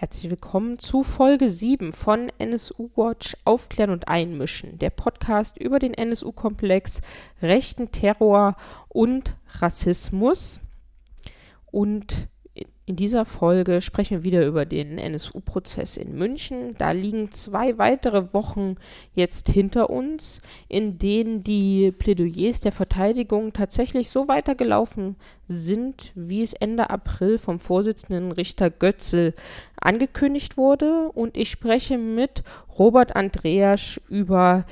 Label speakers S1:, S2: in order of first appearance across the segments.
S1: Herzlich willkommen zu Folge 7 von NSU Watch Aufklären und Einmischen, der Podcast über den NSU-Komplex, rechten Terror und Rassismus. Und in dieser Folge sprechen wir wieder über den NSU-Prozess in München. Da liegen zwei weitere Wochen jetzt hinter uns, in denen die Plädoyers der Verteidigung tatsächlich so weitergelaufen sind, wie es Ende April vom Vorsitzenden Richter Götzel angekündigt wurde. Und ich spreche mit Robert Andreas über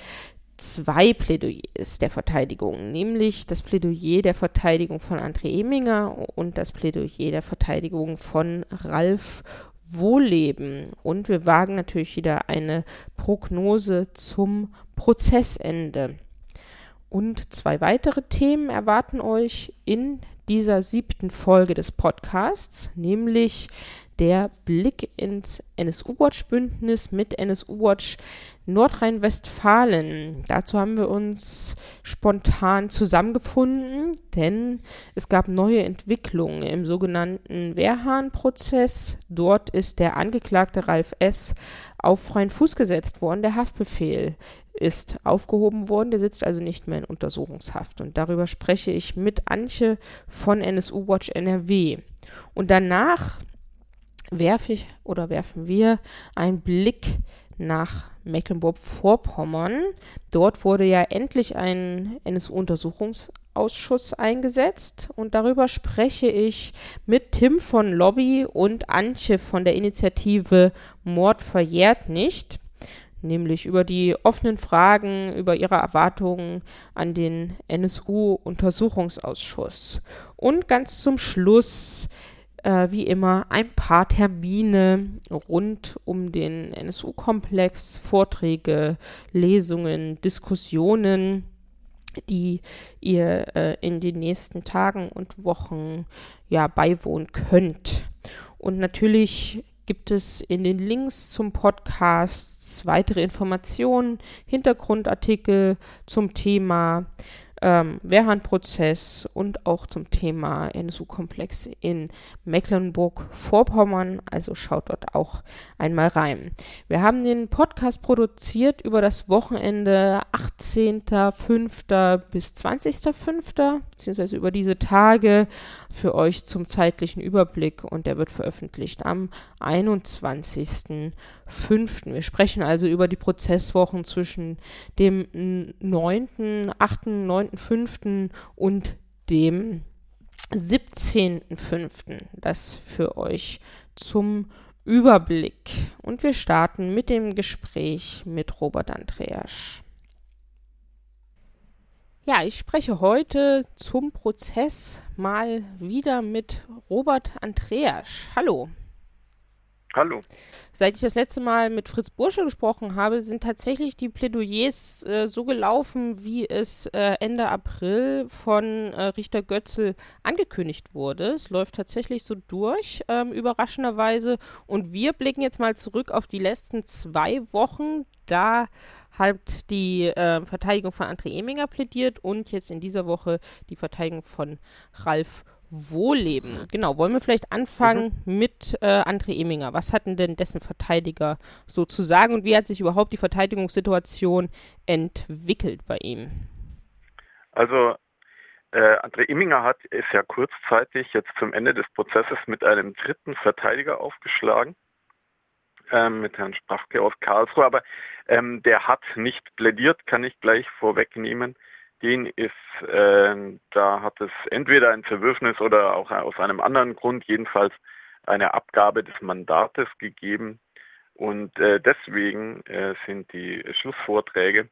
S1: zwei Plädoyers der Verteidigung, nämlich das Plädoyer der Verteidigung von André Eminger und das Plädoyer der Verteidigung von Ralf Wohlleben. Und wir wagen natürlich wieder eine Prognose zum Prozessende. Und zwei weitere Themen erwarten euch in dieser siebten Folge des Podcasts, nämlich der Blick ins NSU-Watch-Bündnis mit NSU-Watch Nordrhein-Westfalen. Dazu haben wir uns spontan zusammengefunden, denn es gab neue Entwicklungen im sogenannten Wehrhahn-Prozess. Dort ist der Angeklagte Ralf S. auf freien Fuß gesetzt worden. Der Haftbefehl ist aufgehoben worden. Der sitzt also nicht mehr in Untersuchungshaft. Und darüber spreche ich mit Antje von NSU Watch NRW. Und danach werfe ich oder werfen wir einen Blick nach Mecklenburg-Vorpommern. Dort wurde ja endlich ein NSU-Untersuchungsausschuss eingesetzt und darüber spreche ich mit Tim von Lobby und Antje von der Initiative Mord verjährt nicht nämlich über die offenen Fragen, über ihre Erwartungen an den NSU-Untersuchungsausschuss. Und ganz zum Schluss äh, wie immer ein paar Termine rund um den NSU-Komplex, Vorträge, Lesungen, Diskussionen, die ihr äh, in den nächsten Tagen und Wochen ja beiwohnen könnt. Und natürlich gibt es in den Links zum Podcast weitere Informationen, Hintergrundartikel zum Thema ähm, Wehrhahn-Prozess und auch zum Thema NSU-Komplex in Mecklenburg-Vorpommern. Also schaut dort auch einmal rein. Wir haben den Podcast produziert über das Wochenende 18.05. bis 20.05. beziehungsweise über diese Tage für euch zum zeitlichen Überblick und der wird veröffentlicht am 21.05. Wir sprechen also über die Prozesswochen zwischen dem 9., 8., 9., 9.5. und dem 17.5. Das für euch zum Überblick. Und wir starten mit dem Gespräch mit Robert Andreas. Ja, ich spreche heute zum Prozess mal wieder mit Robert Andreas. Hallo.
S2: Hallo.
S1: Seit ich das letzte Mal mit Fritz Bursche gesprochen habe, sind tatsächlich die Plädoyers äh, so gelaufen, wie es äh, Ende April von äh, Richter Götzel angekündigt wurde. Es läuft tatsächlich so durch, ähm, überraschenderweise. Und wir blicken jetzt mal zurück auf die letzten zwei Wochen. Da hat die äh, Verteidigung von André Eminger plädiert und jetzt in dieser Woche die Verteidigung von Ralf Wohlleben. Genau, wollen wir vielleicht anfangen mhm. mit äh, André Eminger. Was hatten denn dessen Verteidiger so zu sagen und wie hat sich überhaupt die Verteidigungssituation entwickelt bei ihm?
S2: Also äh, André Eminger hat ist ja kurzzeitig jetzt zum Ende des Prozesses mit einem dritten Verteidiger aufgeschlagen, ähm, mit Herrn Sprachke aus Karlsruhe, aber ähm, der hat nicht plädiert, kann ich gleich vorwegnehmen den ist, äh, da hat es entweder ein Zerwürfnis oder auch aus einem anderen Grund jedenfalls eine Abgabe des Mandates gegeben. Und äh, deswegen äh, sind die Schlussvorträge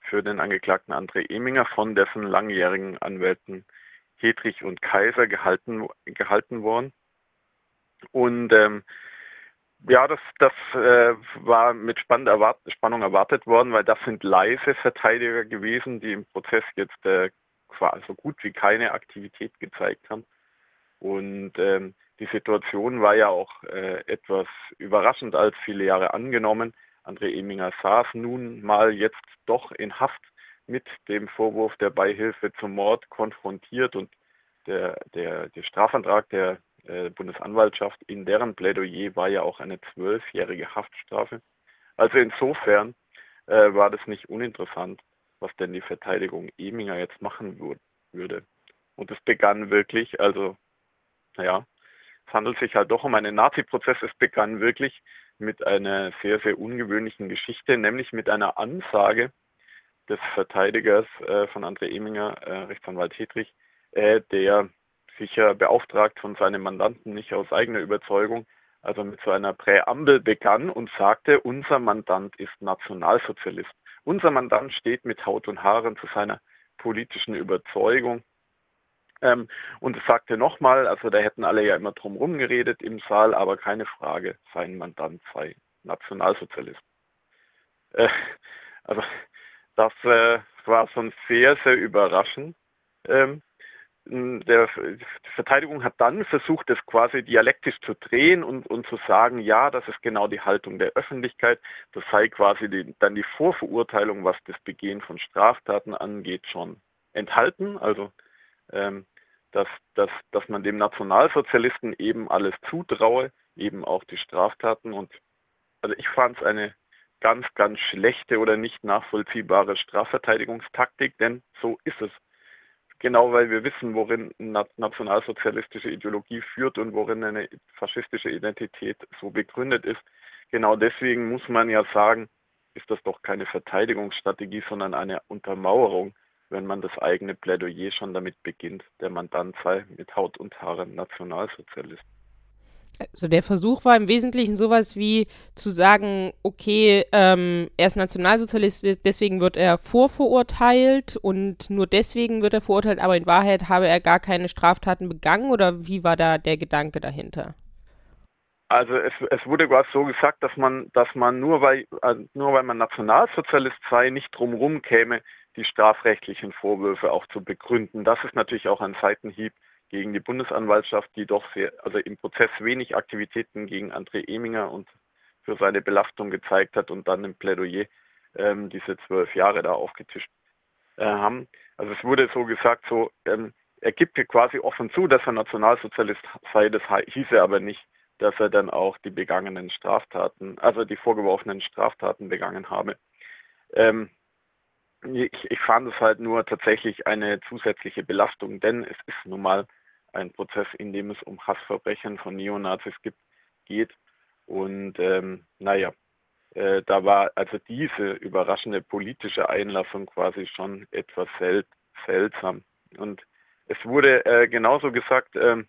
S2: für den Angeklagten André Eminger von dessen langjährigen Anwälten Hedrich und Kaiser gehalten, gehalten worden. Und ähm, ja, das, das äh, war mit erwart Spannung erwartet worden, weil das sind leise Verteidiger gewesen, die im Prozess jetzt äh, so gut wie keine Aktivität gezeigt haben. Und ähm, die Situation war ja auch äh, etwas überraschend als viele Jahre angenommen. André Eminger saß nun mal jetzt doch in Haft mit dem Vorwurf der Beihilfe zum Mord konfrontiert und der, der, der Strafantrag, der äh, Bundesanwaltschaft. In deren Plädoyer war ja auch eine zwölfjährige Haftstrafe. Also insofern äh, war das nicht uninteressant, was denn die Verteidigung Eminger jetzt machen würde. Und es begann wirklich, also, naja, es handelt sich halt doch um einen Nazi-Prozess. Es begann wirklich mit einer sehr, sehr ungewöhnlichen Geschichte, nämlich mit einer Ansage des Verteidigers äh, von André Eminger, äh, Rechtsanwalt Hedrich, äh, der sicher beauftragt von seinem Mandanten, nicht aus eigener Überzeugung, also mit so einer Präambel begann und sagte, unser Mandant ist Nationalsozialist. Unser Mandant steht mit Haut und Haaren zu seiner politischen Überzeugung. Ähm, und es sagte nochmal, also da hätten alle ja immer drum geredet im Saal, aber keine Frage, sein Mandant sei Nationalsozialist. Äh, also das äh, war schon sehr, sehr überraschend. Ähm, der, die Verteidigung hat dann versucht, das quasi dialektisch zu drehen und, und zu sagen, ja, das ist genau die Haltung der Öffentlichkeit, das sei quasi die, dann die Vorverurteilung, was das Begehen von Straftaten angeht, schon enthalten. Also ähm, dass, dass, dass man dem Nationalsozialisten eben alles zutraue, eben auch die Straftaten. Und also ich fand es eine ganz, ganz schlechte oder nicht nachvollziehbare Strafverteidigungstaktik, denn so ist es. Genau weil wir wissen, worin nationalsozialistische Ideologie führt und worin eine faschistische Identität so begründet ist. Genau deswegen muss man ja sagen, ist das doch keine Verteidigungsstrategie, sondern eine Untermauerung, wenn man das eigene Plädoyer schon damit beginnt, der Mandant sei mit Haut und Haaren Nationalsozialist.
S1: Also der Versuch war im Wesentlichen sowas wie zu sagen, okay, ähm, er ist Nationalsozialist, deswegen wird er vorverurteilt und nur deswegen wird er verurteilt, aber in Wahrheit habe er gar keine Straftaten begangen oder wie war da der Gedanke dahinter?
S2: Also es, es wurde quasi so gesagt, dass man, dass man nur weil äh, nur weil man Nationalsozialist sei, nicht drumherum käme, die strafrechtlichen Vorwürfe auch zu begründen. Das ist natürlich auch ein Seitenhieb gegen die Bundesanwaltschaft, die doch sehr, also im Prozess wenig Aktivitäten gegen André Eminger und für seine Belastung gezeigt hat und dann im Plädoyer ähm, diese zwölf Jahre da aufgetischt äh, haben. Also es wurde so gesagt, so ähm, er gibt quasi offen zu, dass er Nationalsozialist sei, das hieße aber nicht, dass er dann auch die begangenen Straftaten, also die vorgeworfenen Straftaten begangen habe. Ähm, ich, ich fand es halt nur tatsächlich eine zusätzliche Belastung, denn es ist nun mal ein Prozess, in dem es um Hassverbrechen von Neonazis gibt, geht. Und ähm, naja, äh, da war also diese überraschende politische Einlassung quasi schon etwas sel seltsam. Und es wurde äh, genauso gesagt, äh,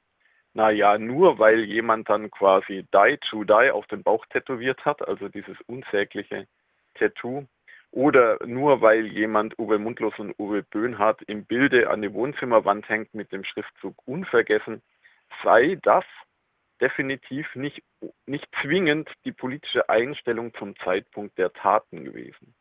S2: naja, nur weil jemand dann quasi Die to Die auf dem Bauch tätowiert hat, also dieses unsägliche Tattoo, oder nur weil jemand Uwe Mundlos und Uwe Böhnhardt im Bilde an die Wohnzimmerwand hängt mit dem Schriftzug Unvergessen, sei das definitiv nicht, nicht zwingend die politische Einstellung zum Zeitpunkt der Taten gewesen.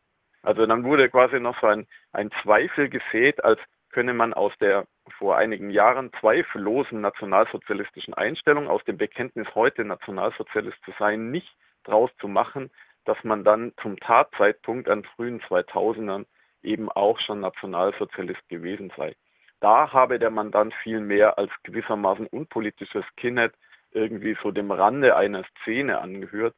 S2: Also dann wurde quasi noch so ein, ein Zweifel gesät, als könne man aus der vor einigen Jahren zweifellosen nationalsozialistischen Einstellung, aus dem Bekenntnis heute Nationalsozialist zu sein, nicht draus zu machen, dass man dann zum Tatzeitpunkt an frühen 2000ern eben auch schon Nationalsozialist gewesen sei. Da habe der Mandant viel mehr als gewissermaßen unpolitisches Skinhead irgendwie so dem Rande einer Szene angehört.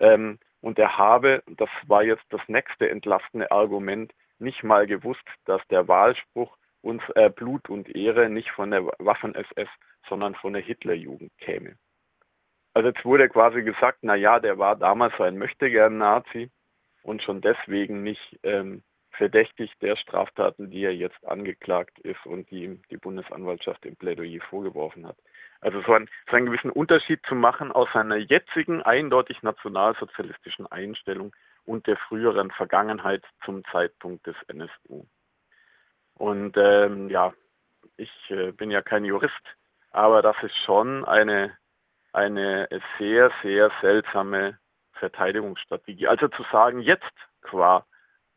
S2: Ähm, und er habe, das war jetzt das nächste entlastende Argument, nicht mal gewusst, dass der Wahlspruch uns äh, Blut und Ehre nicht von der Waffen-SS, sondern von der Hitlerjugend käme. Also jetzt wurde quasi gesagt, na ja, der war damals ein Möchtegern-Nazi und schon deswegen nicht ähm, verdächtig der Straftaten, die er jetzt angeklagt ist und die ihm die Bundesanwaltschaft im Plädoyer vorgeworfen hat. Also so, ein, so einen gewissen Unterschied zu machen aus seiner jetzigen eindeutig nationalsozialistischen Einstellung und der früheren Vergangenheit zum Zeitpunkt des NSU. Und ähm, ja, ich äh, bin ja kein Jurist, aber das ist schon eine eine sehr, sehr seltsame Verteidigungsstrategie. Also zu sagen, jetzt qua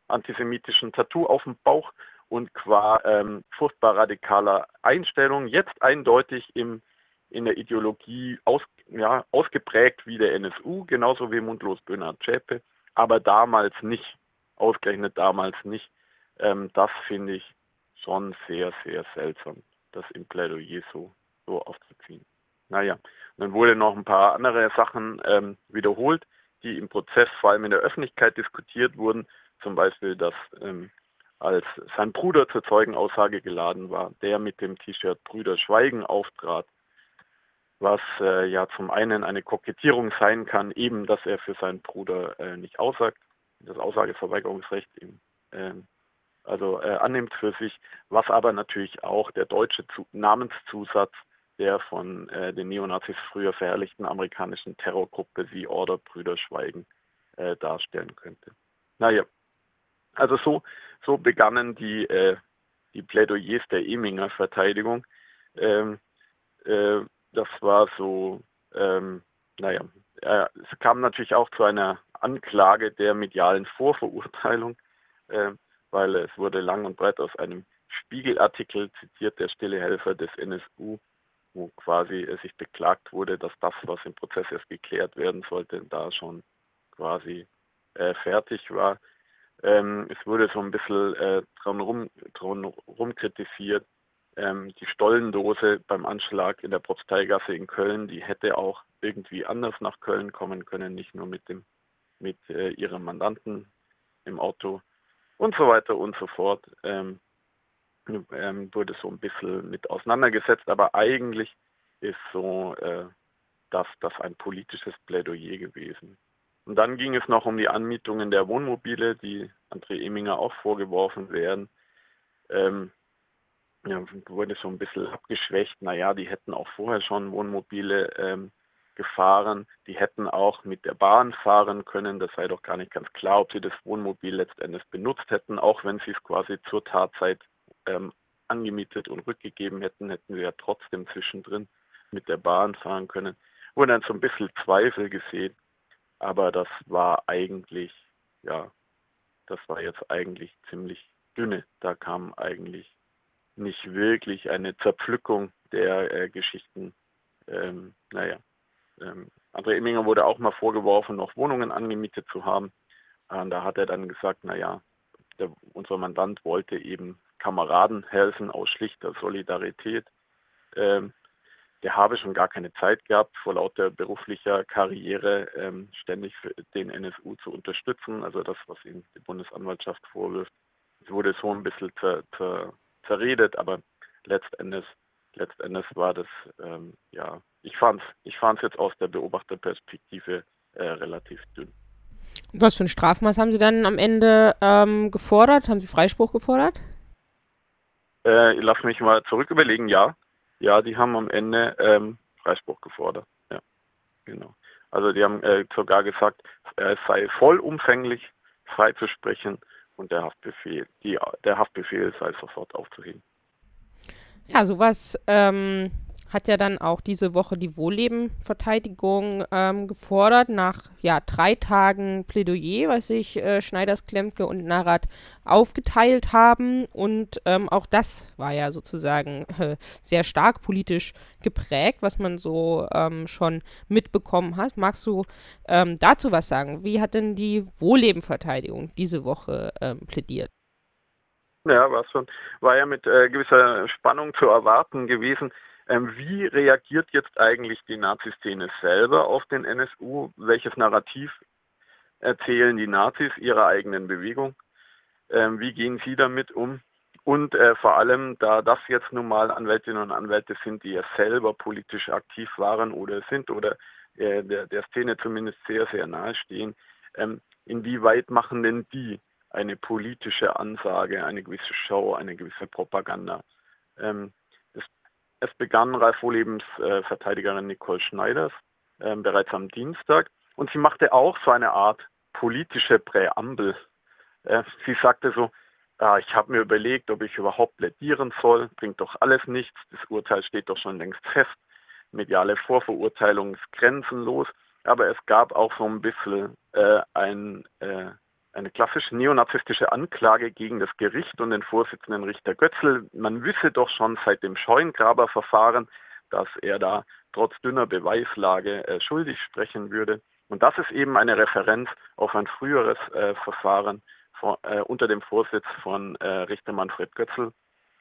S2: antisemitischen Tattoo auf dem Bauch und qua ähm, furchtbar radikaler Einstellung, jetzt eindeutig im, in der Ideologie aus, ja, ausgeprägt wie der NSU, genauso wie Mundlos Böhner Zschäpe, aber damals nicht, ausgerechnet damals nicht. Ähm, das finde ich schon sehr, sehr seltsam, das im Plädoyer so, so aufzuziehen. Naja, dann wurde noch ein paar andere Sachen ähm, wiederholt, die im Prozess vor allem in der Öffentlichkeit diskutiert wurden. Zum Beispiel, dass ähm, als sein Bruder zur Zeugenaussage geladen war, der mit dem T-Shirt Brüder Schweigen auftrat, was äh, ja zum einen eine Kokettierung sein kann, eben, dass er für seinen Bruder äh, nicht aussagt, das Aussageverweigerungsrecht ihm äh, also äh, annimmt für sich, was aber natürlich auch der deutsche Zu Namenszusatz der von äh, den Neonazis früher verherrlichten amerikanischen Terrorgruppe The Order Brüder Schweigen äh, darstellen könnte. Naja, also so, so begannen die, äh, die Plädoyers der Eminger Verteidigung. Ähm, äh, das war so, ähm, naja, äh, es kam natürlich auch zu einer Anklage der medialen Vorverurteilung, äh, weil es wurde lang und breit aus einem Spiegelartikel zitiert, der stille Helfer des NSU, wo quasi sich beklagt wurde, dass das, was im Prozess erst geklärt werden sollte, da schon quasi äh, fertig war. Ähm, es wurde so ein bisschen äh, dran rum kritisiert. Ähm, die Stollendose beim Anschlag in der Propsteigasse in Köln, die hätte auch irgendwie anders nach Köln kommen können, nicht nur mit dem mit äh, ihrem Mandanten im Auto und so weiter und so fort. Ähm, ähm, wurde so ein bisschen mit auseinandergesetzt, aber eigentlich ist so äh, das, das ein politisches Plädoyer gewesen. Und dann ging es noch um die Anmietungen der Wohnmobile, die André Eminger auch vorgeworfen werden. Ähm, ja, wurde so ein bisschen abgeschwächt. Naja, die hätten auch vorher schon Wohnmobile ähm, gefahren. Die hätten auch mit der Bahn fahren können. Das sei doch gar nicht ganz klar, ob sie das Wohnmobil letztendlich benutzt hätten, auch wenn sie es quasi zur Tatzeit ähm, angemietet und rückgegeben hätten, hätten wir ja trotzdem zwischendrin mit der Bahn fahren können. Wurde dann so ein bisschen Zweifel gesehen, aber das war eigentlich, ja, das war jetzt eigentlich ziemlich dünne. Da kam eigentlich nicht wirklich eine Zerpflückung der äh, Geschichten. Ähm, naja, ähm, André Imminger wurde auch mal vorgeworfen, noch Wohnungen angemietet zu haben. Und da hat er dann gesagt, naja, der, unser Mandant wollte eben Kameraden helfen aus schlichter Solidarität. Ähm, der habe schon gar keine Zeit gehabt, vor lauter beruflicher Karriere ähm, ständig den NSU zu unterstützen. Also das, was ihm die Bundesanwaltschaft vorwirft. Wurde so ein bisschen zer, zer, zerredet, aber letztendlich, letztendlich war das, ähm, ja, ich fand es ich fand's jetzt aus der Beobachterperspektive äh, relativ dünn.
S1: Was für ein Strafmaß haben Sie dann am Ende ähm, gefordert? Haben Sie Freispruch gefordert?
S2: Äh, lass mich mal zurück überlegen, ja. Ja, die haben am Ende ähm, Freispruch gefordert. Ja, genau. Also die haben äh, sogar gesagt, es sei vollumfänglich freizusprechen und der Haftbefehl, die, der Haftbefehl sei sofort aufzuheben.
S1: Ja, sowas ähm, hat ja dann auch diese Woche die Wohlleben-Verteidigung ähm, gefordert, nach ja, drei Tagen Plädoyer, was sich äh, Schneiders, Klempke und Narat aufgeteilt haben. Und ähm, auch das war ja sozusagen äh, sehr stark politisch geprägt, was man so ähm, schon mitbekommen hat. Magst du ähm, dazu was sagen? Wie hat denn die Wohlleben-Verteidigung diese Woche ähm, plädiert?
S2: Ja, war schon, war ja mit äh, gewisser Spannung zu erwarten gewesen. Ähm, wie reagiert jetzt eigentlich die Nazi-Szene selber auf den NSU? Welches Narrativ erzählen die Nazis ihrer eigenen Bewegung? Ähm, wie gehen sie damit um? Und äh, vor allem, da das jetzt nun mal Anwältinnen und Anwälte sind, die ja selber politisch aktiv waren oder sind oder äh, der, der, Szene zumindest sehr, sehr nahe stehen, ähm, inwieweit machen denn die eine politische Ansage, eine gewisse Show, eine gewisse Propaganda? Ähm, es begann Ralf Wohlebens äh, Verteidigerin Nicole Schneiders äh, bereits am Dienstag. Und sie machte auch so eine Art politische Präambel. Äh, sie sagte so, ah, ich habe mir überlegt, ob ich überhaupt plädieren soll, bringt doch alles nichts, das Urteil steht doch schon längst fest, mediale Vorverurteilung ist grenzenlos, aber es gab auch so ein bisschen äh, ein äh, eine klassische neonazistische Anklage gegen das Gericht und den Vorsitzenden Richter Götzl. Man wisse doch schon seit dem Scheungraberverfahren, dass er da trotz dünner Beweislage äh, schuldig sprechen würde. Und das ist eben eine Referenz auf ein früheres äh, Verfahren von, äh, unter dem Vorsitz von äh, Richter Manfred Götzl,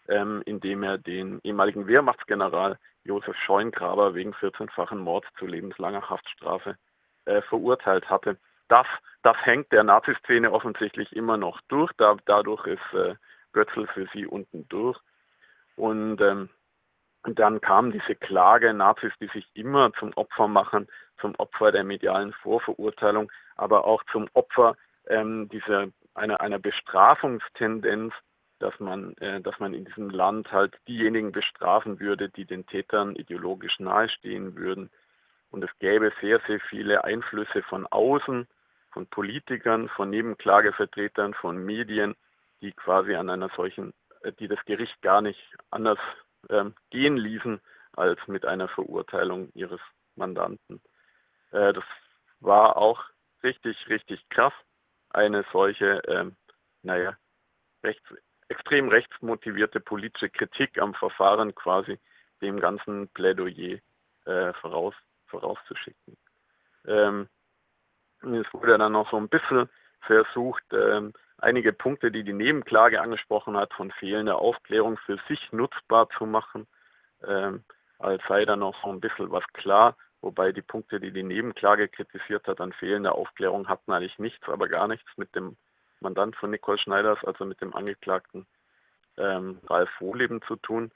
S2: ähm, indem er den ehemaligen Wehrmachtsgeneral Josef Scheungraber wegen 14-fachen Mords zu lebenslanger Haftstrafe äh, verurteilt hatte. Das, das hängt der Naziszene offensichtlich immer noch durch. Da, dadurch ist äh, Götzl für sie unten durch. Und ähm, dann kam diese Klage, Nazis, die sich immer zum Opfer machen, zum Opfer der medialen Vorverurteilung, aber auch zum Opfer ähm, dieser, einer, einer Bestrafungstendenz, dass man, äh, dass man in diesem Land halt diejenigen bestrafen würde, die den Tätern ideologisch nahestehen würden. Und es gäbe sehr, sehr viele Einflüsse von außen, von Politikern, von Nebenklagevertretern, von Medien, die quasi an einer solchen, äh, die das Gericht gar nicht anders ähm, gehen ließen als mit einer Verurteilung ihres Mandanten. Äh, das war auch richtig, richtig krass, eine solche, ähm, naja, rechts, extrem rechtsmotivierte politische Kritik am Verfahren quasi dem ganzen Plädoyer äh, voraus, vorauszuschicken. Ähm, es wurde dann noch so ein bisschen versucht, ähm, einige Punkte, die die Nebenklage angesprochen hat, von fehlender Aufklärung für sich nutzbar zu machen, ähm, als sei da noch so ein bisschen was klar, wobei die Punkte, die die Nebenklage kritisiert hat, an fehlender Aufklärung hatten eigentlich nichts, aber gar nichts mit dem Mandant von Nicole Schneiders, also mit dem Angeklagten ähm, Ralf Wohleben zu tun.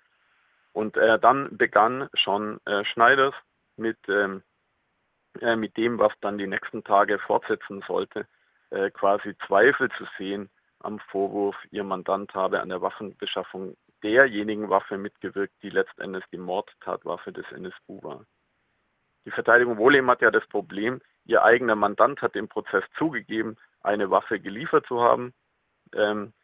S2: Und äh, dann begann schon äh, Schneiders mit, ähm, äh, mit dem, was dann die nächsten Tage fortsetzen sollte, äh, quasi Zweifel zu sehen am Vorwurf, ihr Mandant habe an der Waffenbeschaffung derjenigen Waffe mitgewirkt, die letztendlich die Mordtatwaffe des NSU war. Die Verteidigung Wohlem hat ja das Problem, ihr eigener Mandant hat im Prozess zugegeben, eine Waffe geliefert zu haben. Ähm,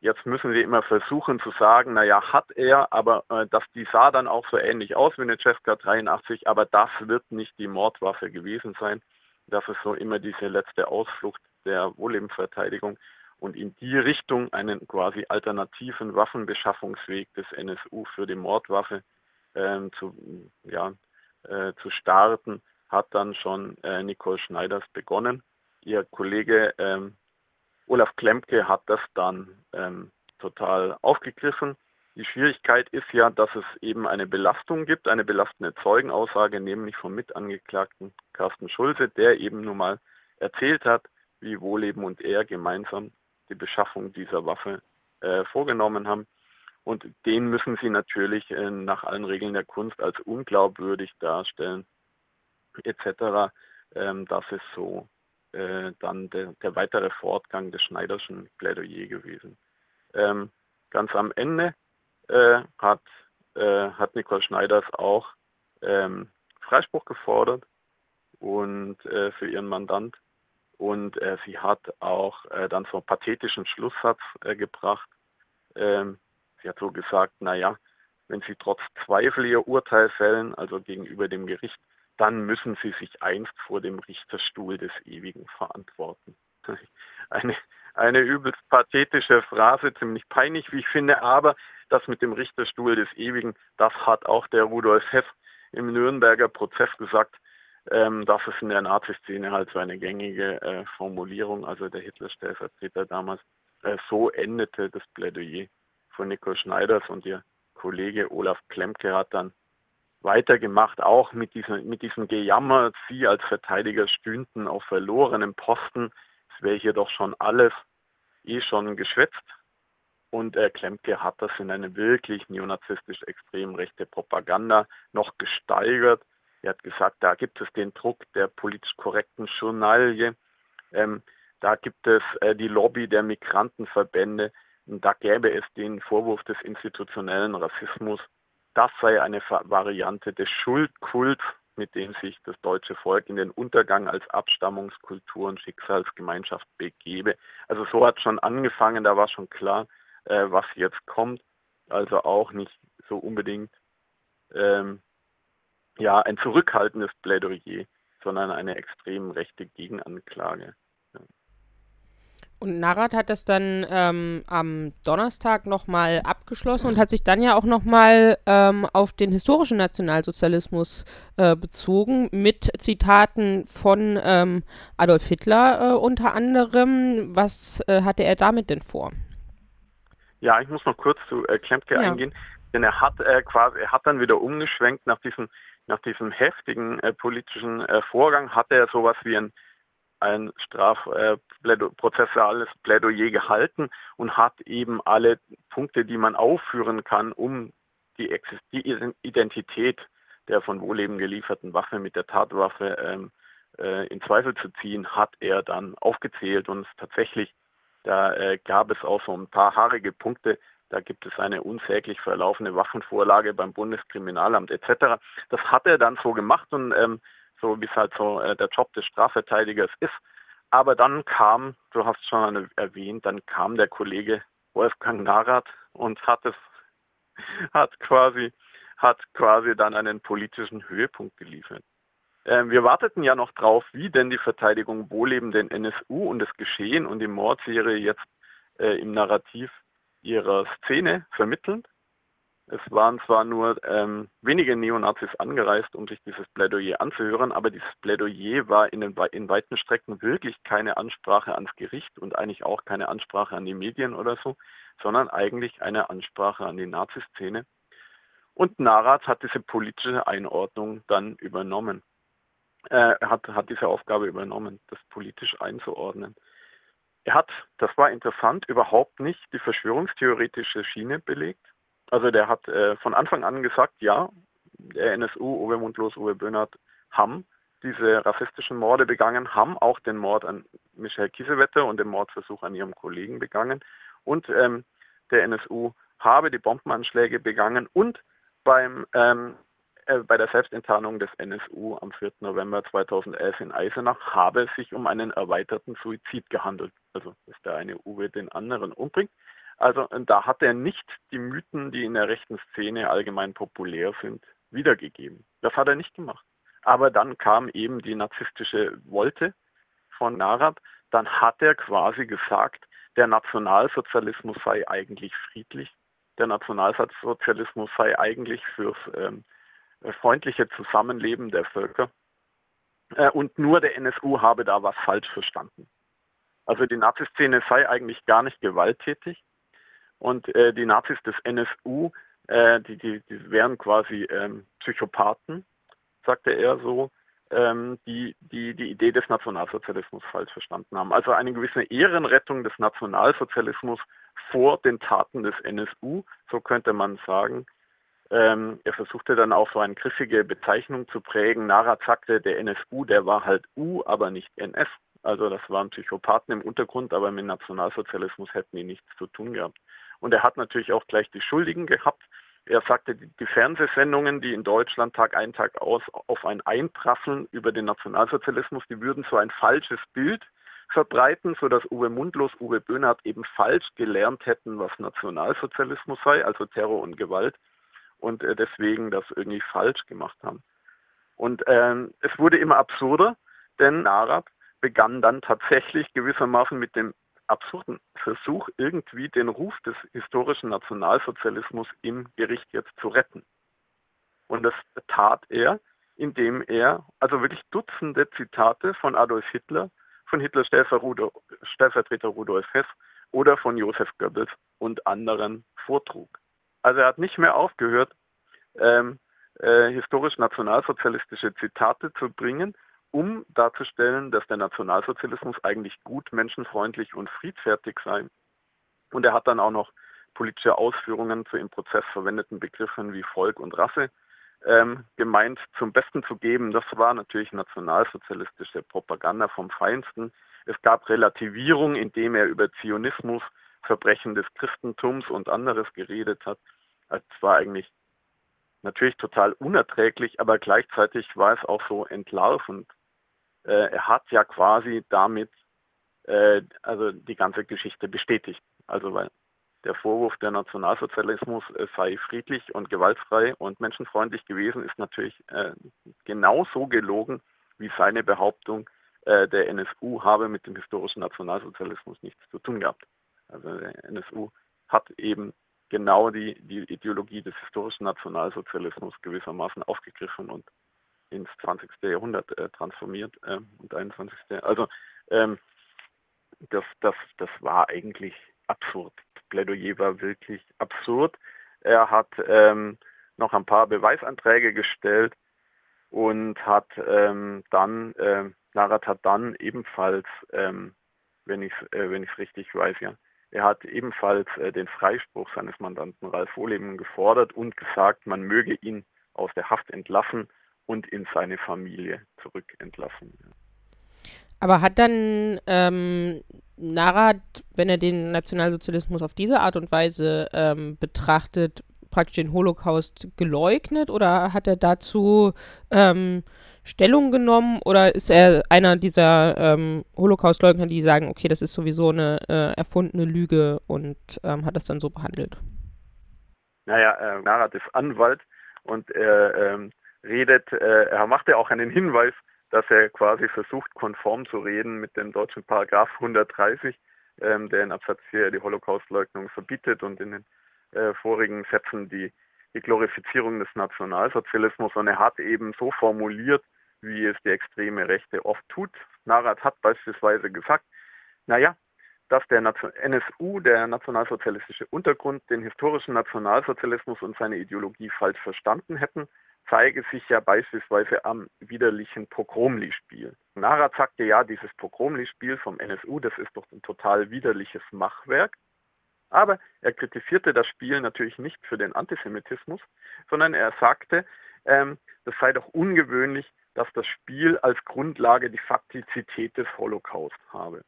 S2: jetzt müssen sie immer versuchen zu sagen, naja, hat er, aber äh, das, die sah dann auch so ähnlich aus wie eine Cesca 83, aber das wird nicht die Mordwaffe gewesen sein. Das ist so immer diese letzte Ausflucht der Wohlebenverteidigung und in die Richtung einen quasi alternativen Waffenbeschaffungsweg des NSU für die Mordwaffe ähm, zu, ja, äh, zu starten, hat dann schon äh, Nicole Schneiders begonnen. Ihr Kollege ähm, Olaf Klemke hat das dann ähm, total aufgegriffen die Schwierigkeit ist ja, dass es eben eine Belastung gibt, eine belastende Zeugenaussage, nämlich vom Mitangeklagten Carsten Schulze, der eben nun mal erzählt hat, wie Wohleben und er gemeinsam die Beschaffung dieser Waffe äh, vorgenommen haben. Und den müssen sie natürlich äh, nach allen Regeln der Kunst als unglaubwürdig darstellen, etc. Ähm, das ist so äh, dann der, der, weitere Fortgang des Schneiderschen Plädoyer gewesen. Ähm, ganz am Ende äh, hat, äh, hat Nicole Schneiders auch ähm, Freispruch gefordert und äh, für ihren Mandant. Und äh, sie hat auch dann so einen pathetischen Schlusssatz gebracht. Ähm, sie hat so gesagt, naja, wenn sie trotz Zweifel ihr Urteil fällen, also gegenüber dem Gericht, dann müssen sie sich einst vor dem Richterstuhl des Ewigen verantworten. Eine, eine übelst pathetische Phrase, ziemlich peinlich, wie ich finde, aber das mit dem Richterstuhl des Ewigen, das hat auch der Rudolf Hess im Nürnberger Prozess gesagt. Ähm, das ist in der Nazi-Szene halt so eine gängige äh, Formulierung, also der Hitler-Stellvertreter damals. Äh, so endete das Plädoyer von Nico Schneiders und ihr Kollege Olaf Klemke hat dann weitergemacht, auch mit diesem, mit diesem Gejammer, sie als Verteidiger stünden auf verlorenem Posten. Es wäre hier doch schon alles eh schon geschwätzt. Und äh, Klemke hat das in eine wirklich neonazistisch extrem rechte Propaganda noch gesteigert. Er hat gesagt, da gibt es den Druck der politisch korrekten Journalie, ähm, da gibt es äh, die Lobby der Migrantenverbände, und da gäbe es den Vorwurf des institutionellen Rassismus. Das sei eine Variante des Schuldkults, mit dem sich das deutsche Volk in den Untergang als Abstammungskultur und Schicksalsgemeinschaft begebe. Also so hat schon angefangen, da war schon klar, äh, was jetzt kommt. Also auch nicht so unbedingt ähm, ja, ein zurückhaltendes Plädoyer, sondern eine extrem rechte Gegenanklage.
S1: Und Narat hat das dann ähm, am Donnerstag nochmal abgeschlossen und hat sich dann ja auch nochmal ähm, auf den historischen Nationalsozialismus äh, bezogen, mit Zitaten von ähm, Adolf Hitler äh, unter anderem. Was äh, hatte er damit denn vor?
S2: Ja, ich muss noch kurz zu äh, Klemke ja. eingehen, denn er hat äh, quasi, er hat dann wieder umgeschwenkt nach diesem, nach diesem heftigen äh, politischen äh, Vorgang, hat er sowas wie ein ein strafprozessuales äh, Plädoyer gehalten und hat eben alle Punkte, die man aufführen kann, um die, Exist die Identität der von Wohleben gelieferten Waffe mit der Tatwaffe ähm, äh, in Zweifel zu ziehen, hat er dann aufgezählt und tatsächlich, da äh, gab es auch so ein paar haarige Punkte, da gibt es eine unsäglich verlaufene Waffenvorlage beim Bundeskriminalamt etc. Das hat er dann so gemacht und ähm, so wie es halt so äh, der Job des Strafverteidigers ist. Aber dann kam, du hast schon erwähnt, dann kam der Kollege Wolfgang Narath und hat es, hat quasi, hat quasi dann einen politischen Höhepunkt geliefert. Ähm, wir warteten ja noch drauf, wie denn die Verteidigung Wohleben den NSU und das Geschehen und die Mordserie jetzt äh, im Narrativ ihrer Szene vermitteln. Es waren zwar nur ähm, wenige Neonazis angereist, um sich dieses Plädoyer anzuhören, aber dieses Plädoyer war in, den, in weiten Strecken wirklich keine Ansprache ans Gericht und eigentlich auch keine Ansprache an die Medien oder so, sondern eigentlich eine Ansprache an die Naziszene. Und Narath hat diese politische Einordnung dann übernommen. Äh, hat, hat diese Aufgabe übernommen, das politisch einzuordnen. Er hat, das war interessant, überhaupt nicht die verschwörungstheoretische Schiene belegt, also der hat äh, von Anfang an gesagt, ja, der NSU, Uwe Mundlos, Uwe Böhnert haben diese rassistischen Morde begangen, haben auch den Mord an Michael Kiesewetter und den Mordversuch an ihrem Kollegen begangen. Und ähm, der NSU habe die Bombenanschläge begangen und beim, ähm, äh, bei der Selbstenttarnung des NSU am 4. November 2011 in Eisenach habe es sich um einen erweiterten Suizid gehandelt. Also, dass der eine Uwe den anderen umbringt. Also da hat er nicht die Mythen, die in der rechten Szene allgemein populär sind, wiedergegeben. Das hat er nicht gemacht. Aber dann kam eben die narzisstische Wolte von Narat. Dann hat er quasi gesagt, der Nationalsozialismus sei eigentlich friedlich. Der Nationalsozialismus sei eigentlich fürs ähm, freundliche Zusammenleben der Völker. Äh, und nur der NSU habe da was falsch verstanden. Also die Naziszene sei eigentlich gar nicht gewalttätig, und äh, die Nazis des NSU, äh, die, die, die wären quasi ähm, Psychopathen, sagte er so, ähm, die, die die Idee des Nationalsozialismus falsch verstanden haben. Also eine gewisse Ehrenrettung des Nationalsozialismus vor den Taten des NSU, so könnte man sagen. Ähm, er versuchte dann auch so eine griffige Bezeichnung zu prägen. Nara sagte, der NSU, der war halt U, aber nicht NS. Also das waren Psychopathen im Untergrund, aber mit Nationalsozialismus hätten die nichts zu tun gehabt. Und er hat natürlich auch gleich die Schuldigen gehabt. Er sagte, die, Fernsehsendungen, die in Deutschland Tag ein, Tag aus auf ein Einprasseln über den Nationalsozialismus, die würden so ein falsches Bild verbreiten, sodass Uwe Mundlos, Uwe Böhnhardt eben falsch gelernt hätten, was Nationalsozialismus sei, also Terror und Gewalt, und äh, deswegen das irgendwie falsch gemacht haben. Und ähm, es wurde immer absurder, denn Arab begann dann tatsächlich gewissermaßen mit dem absurden Versuch, irgendwie den Ruf des historischen Nationalsozialismus im Gericht jetzt zu retten. Und das tat er, indem er also wirklich Dutzende Zitate von Adolf Hitler, von Hitlers Stellvertreter Rudolf Hess oder von Josef Goebbels und anderen vortrug. Also er hat nicht mehr aufgehört, ähm, äh, historisch-nationalsozialistische Zitate zu bringen, um darzustellen, dass der Nationalsozialismus eigentlich gut, menschenfreundlich und friedfertig sei. Und er hat dann auch noch politische Ausführungen zu im Prozess verwendeten Begriffen wie Volk und Rasse ähm, gemeint zum Besten zu geben. Das war natürlich nationalsozialistische Propaganda vom Feinsten. Es gab Relativierung, indem er über Zionismus, Verbrechen des Christentums und anderes geredet hat. Es war eigentlich natürlich total unerträglich, aber gleichzeitig war es auch so entlarvend äh, er hat ja quasi damit äh, also die ganze Geschichte bestätigt. Also weil der Vorwurf, der Nationalsozialismus äh, sei friedlich und gewaltfrei und menschenfreundlich gewesen, ist natürlich äh, genauso gelogen wie seine Behauptung, äh, der NSU habe mit dem historischen Nationalsozialismus nichts zu tun gehabt. Also der NSU hat eben genau die, die Ideologie des historischen Nationalsozialismus gewissermaßen aufgegriffen und ins 20. Jahrhundert äh, transformiert äh, und 21. Also ähm, das, das, das war eigentlich absurd. Plädoyer war wirklich absurd. Er hat ähm, noch ein paar Beweisanträge gestellt und hat ähm, dann, äh, Narat hat dann ebenfalls, ähm, wenn ich es äh, richtig weiß, ja, er hat ebenfalls äh, den Freispruch seines Mandanten Ralf Wohleben gefordert und gesagt, man möge ihn aus der Haft entlassen und in seine Familie zurückentlassen.
S1: Aber hat dann ähm, Narat, wenn er den Nationalsozialismus auf diese Art und Weise ähm, betrachtet, praktisch den Holocaust geleugnet oder hat er dazu ähm, Stellung genommen oder ist er einer dieser ähm, Holocaust-Leugner, die sagen, okay, das ist sowieso eine äh, erfundene Lüge und ähm, hat das dann so behandelt?
S2: Naja, äh, Narat ist Anwalt und er ähm, redet, äh, er macht ja auch einen Hinweis, dass er quasi versucht, konform zu reden mit dem deutschen Paragraph 130, ähm, der in Absatz 4 die Holocaustleugnung verbietet und in den äh, vorigen Sätzen die, die Glorifizierung des Nationalsozialismus. Und er hat eben so formuliert, wie es die extreme Rechte oft tut. Narat hat beispielsweise gesagt, naja, dass der NSU, der nationalsozialistische Untergrund, den historischen Nationalsozialismus und seine Ideologie falsch verstanden hätten, zeige sich ja beispielsweise am widerlichen Pogromli-Spiel. Narat sagte ja, dieses Pogromli-Spiel vom NSU, das ist doch ein total widerliches Machwerk. Aber er kritisierte das Spiel natürlich nicht für den Antisemitismus, sondern er sagte, ähm, das sei doch ungewöhnlich, dass das Spiel als Grundlage die Faktizität des Holocaust habe.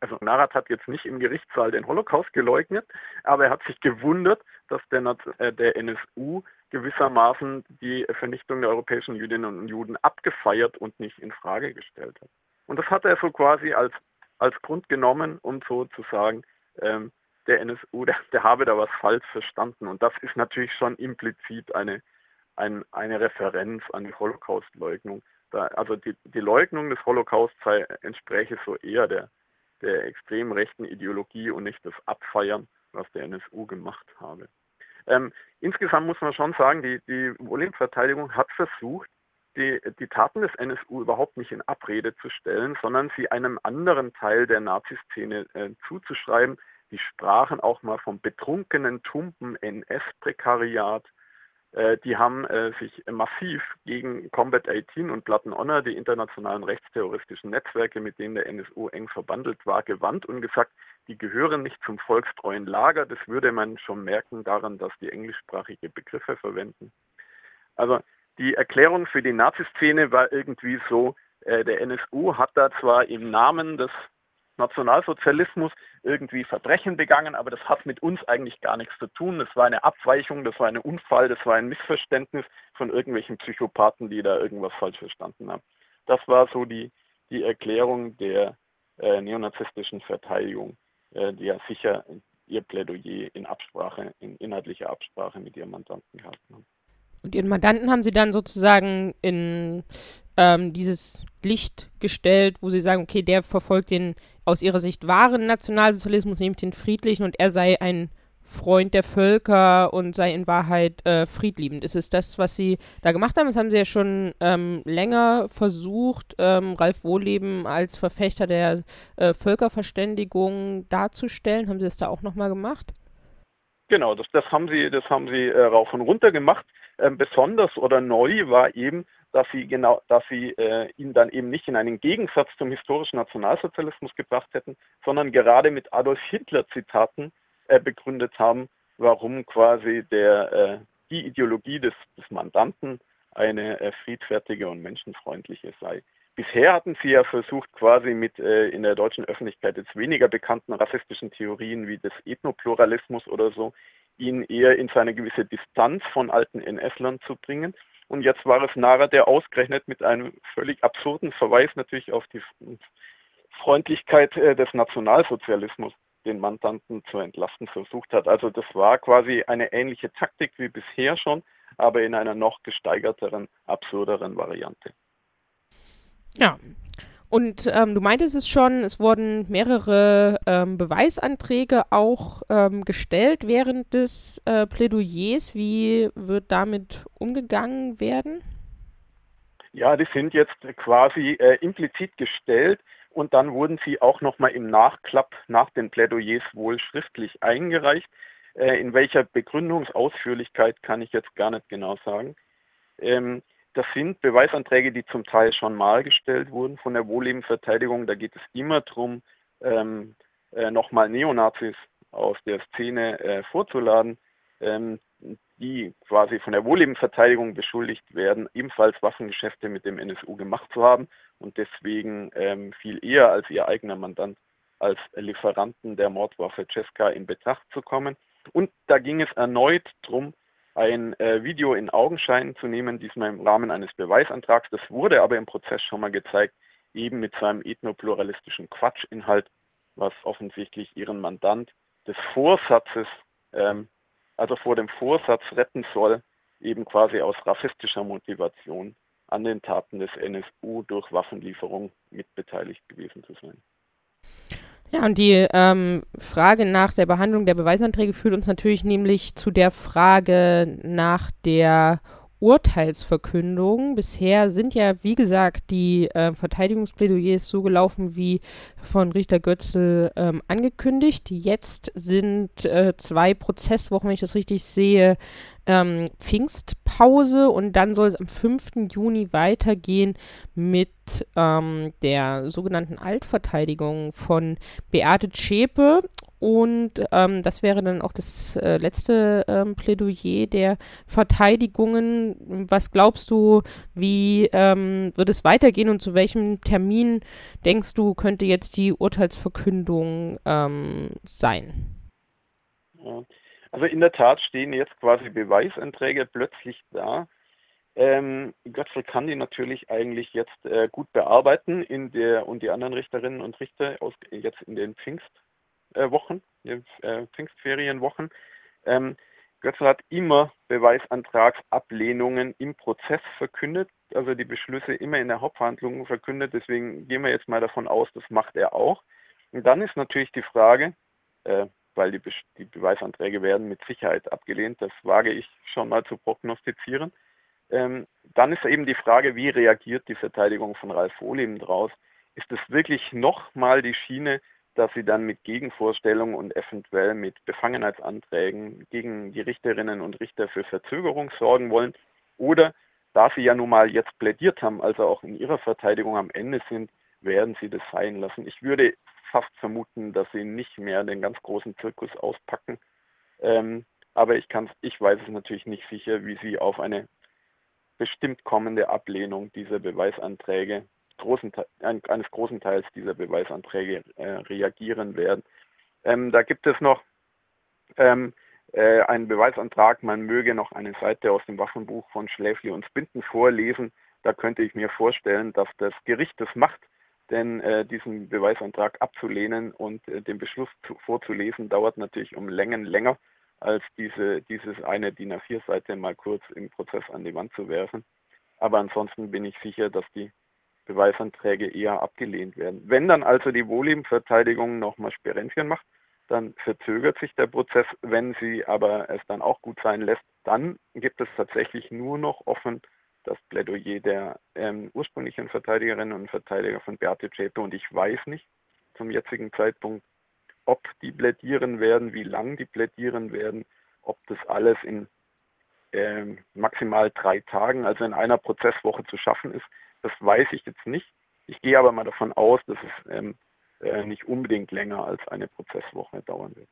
S2: Also Narat hat jetzt nicht im Gerichtssaal den Holocaust geleugnet, aber er hat sich gewundert, dass der, äh, der NSU gewissermaßen die Vernichtung der europäischen Jüdinnen und Juden abgefeiert und nicht in Frage gestellt hat. Und das hat er so quasi als, als Grund genommen, um so zu sagen, ähm, der NSU, der, der habe da was falsch verstanden. Und das ist natürlich schon implizit eine, ein, eine Referenz an die Holocaust-Leugnung. also die, die Leugnung des Holocaust sei, entspräche so eher der, der extrem rechten Ideologie und nicht das Abfeiern, was der NSU gemacht habe. Ähm, insgesamt muss man schon sagen, die, die Wohlin-Verteidigung hat versucht, die, die Taten des NSU überhaupt nicht in Abrede zu stellen, sondern sie einem anderen Teil der Naziszene äh, zuzuschreiben, die sprachen auch mal vom betrunkenen, tumpen NS-Prekariat. Äh, die haben äh, sich massiv gegen Combat 18 und Platten Honor, die internationalen rechtsterroristischen Netzwerke, mit denen der NSU eng verbandelt war, gewandt und gesagt, die gehören nicht zum volkstreuen Lager. Das würde man schon merken daran, dass die englischsprachige Begriffe verwenden. Also die Erklärung für die Naziszene war irgendwie so, äh, der NSU hat da zwar im Namen des Nationalsozialismus irgendwie Verbrechen begangen, aber das hat mit uns eigentlich gar nichts zu tun. Das war eine Abweichung, das war ein Unfall, das war ein Missverständnis von irgendwelchen Psychopathen, die da irgendwas falsch verstanden haben. Das war so die, die Erklärung der äh, neonazistischen Verteidigung, die ja sicher ihr Plädoyer in Absprache, in inhaltlicher Absprache mit ihrem Mandanten gehabt haben.
S1: Und ihren Mandanten haben sie dann sozusagen in ähm, dieses Licht gestellt, wo sie sagen, okay, der verfolgt den aus ihrer Sicht wahren Nationalsozialismus, nämlich den friedlichen, und er sei ein Freund der Völker und sei in Wahrheit äh, friedliebend. Ist es das, was Sie da gemacht haben? Das haben Sie ja schon ähm, länger versucht, ähm, Ralf Wohleben als Verfechter der äh, Völkerverständigung darzustellen. Haben Sie das da auch nochmal gemacht?
S2: Genau, das, das haben Sie, das haben Sie äh, rauf und runter gemacht. Ähm, besonders oder neu war eben, dass sie genau, dass sie äh, ihn dann eben nicht in einen Gegensatz zum historischen Nationalsozialismus gebracht hätten, sondern gerade mit Adolf Hitler Zitaten äh, begründet haben, warum quasi der äh, die Ideologie des, des Mandanten eine äh, friedfertige und menschenfreundliche sei. Bisher hatten sie ja versucht, quasi mit äh, in der deutschen Öffentlichkeit jetzt weniger bekannten rassistischen Theorien wie des Ethnopluralismus oder so, ihn eher in seine gewisse Distanz von alten NS-Lern zu bringen. Und jetzt war es Nara, der ausgerechnet mit einem völlig absurden Verweis natürlich auf die Freundlichkeit äh, des Nationalsozialismus den Mandanten zu entlasten versucht hat. Also das war quasi eine ähnliche Taktik wie bisher schon, aber in einer noch gesteigerteren, absurderen Variante.
S1: Ja, und ähm, du meintest es schon, es wurden mehrere ähm, Beweisanträge auch ähm, gestellt während des äh, Plädoyers. Wie wird damit umgegangen werden?
S2: Ja, die sind jetzt quasi äh, implizit gestellt und dann wurden sie auch nochmal im Nachklapp nach den Plädoyers wohl schriftlich eingereicht. Äh, in welcher Begründungsausführlichkeit kann ich jetzt gar nicht genau sagen. Ähm, das sind Beweisanträge, die zum Teil schon mal gestellt wurden von der Wohlebenverteidigung. Da geht es immer darum, ähm, äh, nochmal Neonazis aus der Szene äh, vorzuladen, ähm, die quasi von der Wohlebenverteidigung beschuldigt werden, ebenfalls Waffengeschäfte mit dem NSU gemacht zu haben und deswegen ähm, viel eher als ihr eigener Mandant als Lieferanten der Mordwaffe Cesca in Betracht zu kommen. Und da ging es erneut darum, ein äh, Video in Augenschein zu nehmen, diesmal im Rahmen eines Beweisantrags. Das wurde aber im Prozess schon mal gezeigt, eben mit seinem ethnopluralistischen Quatschinhalt, was offensichtlich ihren Mandant des Vorsatzes, ähm, also vor dem Vorsatz retten soll, eben quasi aus rassistischer Motivation an den Taten des NSU durch Waffenlieferung mitbeteiligt gewesen zu sein.
S1: Ja, und die ähm, Frage nach der Behandlung der Beweisanträge führt uns natürlich nämlich zu der Frage nach der Urteilsverkündung. Bisher sind ja, wie gesagt, die äh, Verteidigungsplädoyers so gelaufen wie von Richter Götzl ähm, angekündigt. Jetzt sind äh, zwei Prozesswochen, wenn ich das richtig sehe, ähm, Pfingstpause und dann soll es am 5. Juni weitergehen mit ähm, der sogenannten Altverteidigung von Beate Zschäpe und ähm, das wäre dann auch das äh, letzte ähm, Plädoyer der Verteidigungen. Was glaubst du, wie ähm, wird es weitergehen und zu welchem Termin denkst du, könnte jetzt die Urteilsverkündung ähm, sein?
S2: Also in der Tat stehen jetzt quasi Beweisanträge plötzlich da. Ähm, Götzl kann die natürlich eigentlich jetzt äh, gut bearbeiten in der und die anderen Richterinnen und Richter aus, jetzt in den Pfingstwochen, äh, äh, Pfingstferienwochen. Ähm, Götzl hat immer Beweisantragsablehnungen im Prozess verkündet, also die Beschlüsse immer in der Hauptverhandlung verkündet. Deswegen gehen wir jetzt mal davon aus, das macht er auch. Und dann ist natürlich die Frage, äh, weil die, Be die Beweisanträge werden mit Sicherheit abgelehnt. Das wage ich schon mal zu prognostizieren. Ähm, dann ist eben die Frage, wie reagiert die Verteidigung von Ralf Wohleben draus? Ist es wirklich nochmal die Schiene, dass sie dann mit Gegenvorstellungen und eventuell mit Befangenheitsanträgen gegen die Richterinnen und Richter für Verzögerung sorgen wollen? Oder da sie ja nun mal jetzt plädiert haben, also auch in ihrer Verteidigung am Ende sind, werden sie das sein lassen. Ich würde fast vermuten, dass sie nicht mehr den ganz großen Zirkus auspacken. Ähm, aber ich, kann's, ich weiß es natürlich nicht sicher, wie sie auf eine bestimmt kommende Ablehnung dieser Beweisanträge, großen, eines großen Teils dieser Beweisanträge äh, reagieren werden. Ähm, da gibt es noch ähm, äh, einen Beweisantrag, man möge noch eine Seite aus dem Waffenbuch von Schläfli und Spinden vorlesen. Da könnte ich mir vorstellen, dass das Gericht das macht denn äh, diesen Beweisantrag abzulehnen und äh, den Beschluss zu, vorzulesen, dauert natürlich um Längen länger, als diese, dieses eine DIN A4-Seite mal kurz im Prozess an die Wand zu werfen. Aber ansonsten bin ich sicher, dass die Beweisanträge eher abgelehnt werden. Wenn dann also die Wohlebenverteidigung nochmal Sperenzien macht, dann verzögert sich der Prozess. Wenn sie aber es dann auch gut sein lässt, dann gibt es tatsächlich nur noch offen das Plädoyer der ähm, ursprünglichen Verteidigerinnen und Verteidiger von Beate Zschäpe und ich weiß nicht zum jetzigen Zeitpunkt, ob die plädieren werden, wie lang die plädieren werden, ob das alles in ähm, maximal drei Tagen, also in einer Prozesswoche zu schaffen ist. Das weiß ich jetzt nicht. Ich gehe aber mal davon aus, dass es ähm, äh, nicht unbedingt länger als eine Prozesswoche dauern wird.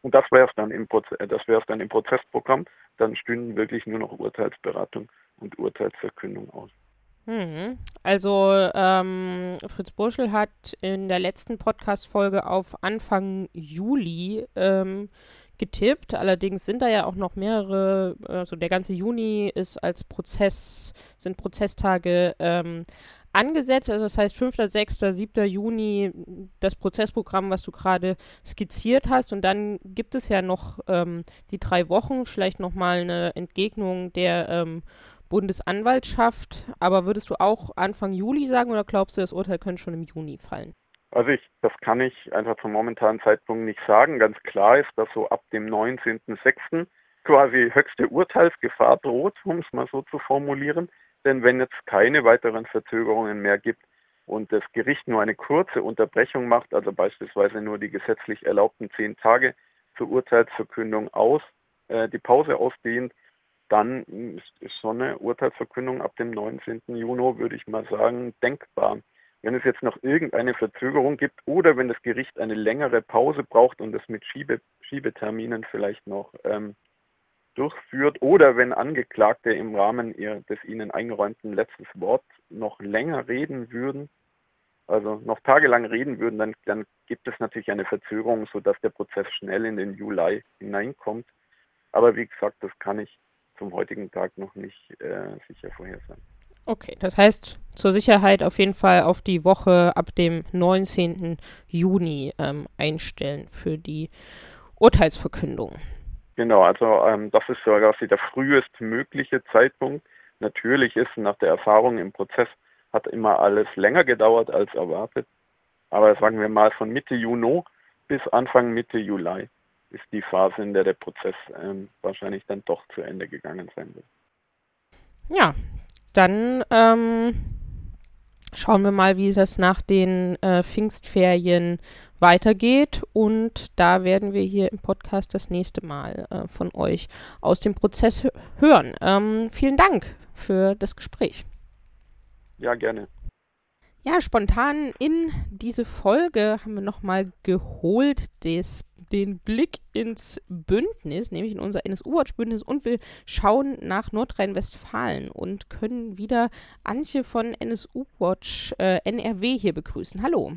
S2: Und das wäre es dann im es dann im Prozessprogramm. Dann stünden wirklich nur noch Urteilsberatung und Urteilsverkündung aus.
S1: Mhm. Also ähm, Fritz Burschel hat in der letzten Podcast-Folge auf Anfang Juli ähm, getippt. Allerdings sind da ja auch noch mehrere, also der ganze Juni ist als Prozess, sind Prozesstage ähm, angesetzt. Also das heißt 5., 6., 7. Juni das Prozessprogramm, was du gerade skizziert hast. Und dann gibt es ja noch ähm, die drei Wochen, vielleicht nochmal eine Entgegnung der ähm, Bundesanwaltschaft. Aber würdest du auch Anfang Juli sagen oder glaubst du, das Urteil könnte schon im Juni fallen?
S2: Also ich, das kann ich einfach zum momentanen Zeitpunkt nicht sagen. Ganz klar ist, dass so ab dem 19.06. quasi höchste Urteilsgefahr droht, um es mal so zu formulieren. Denn wenn es keine weiteren Verzögerungen mehr gibt und das Gericht nur eine kurze Unterbrechung macht, also beispielsweise nur die gesetzlich erlaubten zehn Tage zur Urteilsverkündung aus, äh, die Pause ausdehnt, dann ist so eine Urteilsverkündung ab dem 19. Juni, würde ich mal sagen, denkbar. Wenn es jetzt noch irgendeine Verzögerung gibt oder wenn das Gericht eine längere Pause braucht und das mit Schiebe, Schiebeterminen vielleicht noch ähm, durchführt oder wenn Angeklagte im Rahmen ihr, des ihnen eingeräumten letztes Wort noch länger reden würden, also noch tagelang reden würden, dann, dann gibt es natürlich eine Verzögerung, sodass der Prozess schnell in den Juli hineinkommt. Aber wie gesagt, das kann ich zum heutigen Tag noch nicht äh, sicher vorhersagen.
S1: Okay, das heißt zur Sicherheit auf jeden Fall auf die Woche ab dem 19. Juni ähm, einstellen für die Urteilsverkündung.
S2: Genau, also ähm, das ist sogar der frühestmögliche Zeitpunkt. Natürlich ist nach der Erfahrung im Prozess hat immer alles länger gedauert als erwartet. Aber sagen wir mal von Mitte Juni bis Anfang Mitte Juli ist die Phase, in der der Prozess ähm, wahrscheinlich dann doch zu Ende gegangen sein wird.
S1: Ja, dann ähm, schauen wir mal, wie das nach den äh, Pfingstferien weitergeht. Und da werden wir hier im Podcast das nächste Mal äh, von euch aus dem Prozess hören. Ähm, vielen Dank für das Gespräch.
S2: Ja, gerne.
S1: Ja, spontan in diese Folge haben wir nochmal geholt des, den Blick ins Bündnis, nämlich in unser NSU-Watch-Bündnis und wir schauen nach Nordrhein-Westfalen und können wieder Antje von NSU-Watch äh, NRW hier begrüßen. Hallo.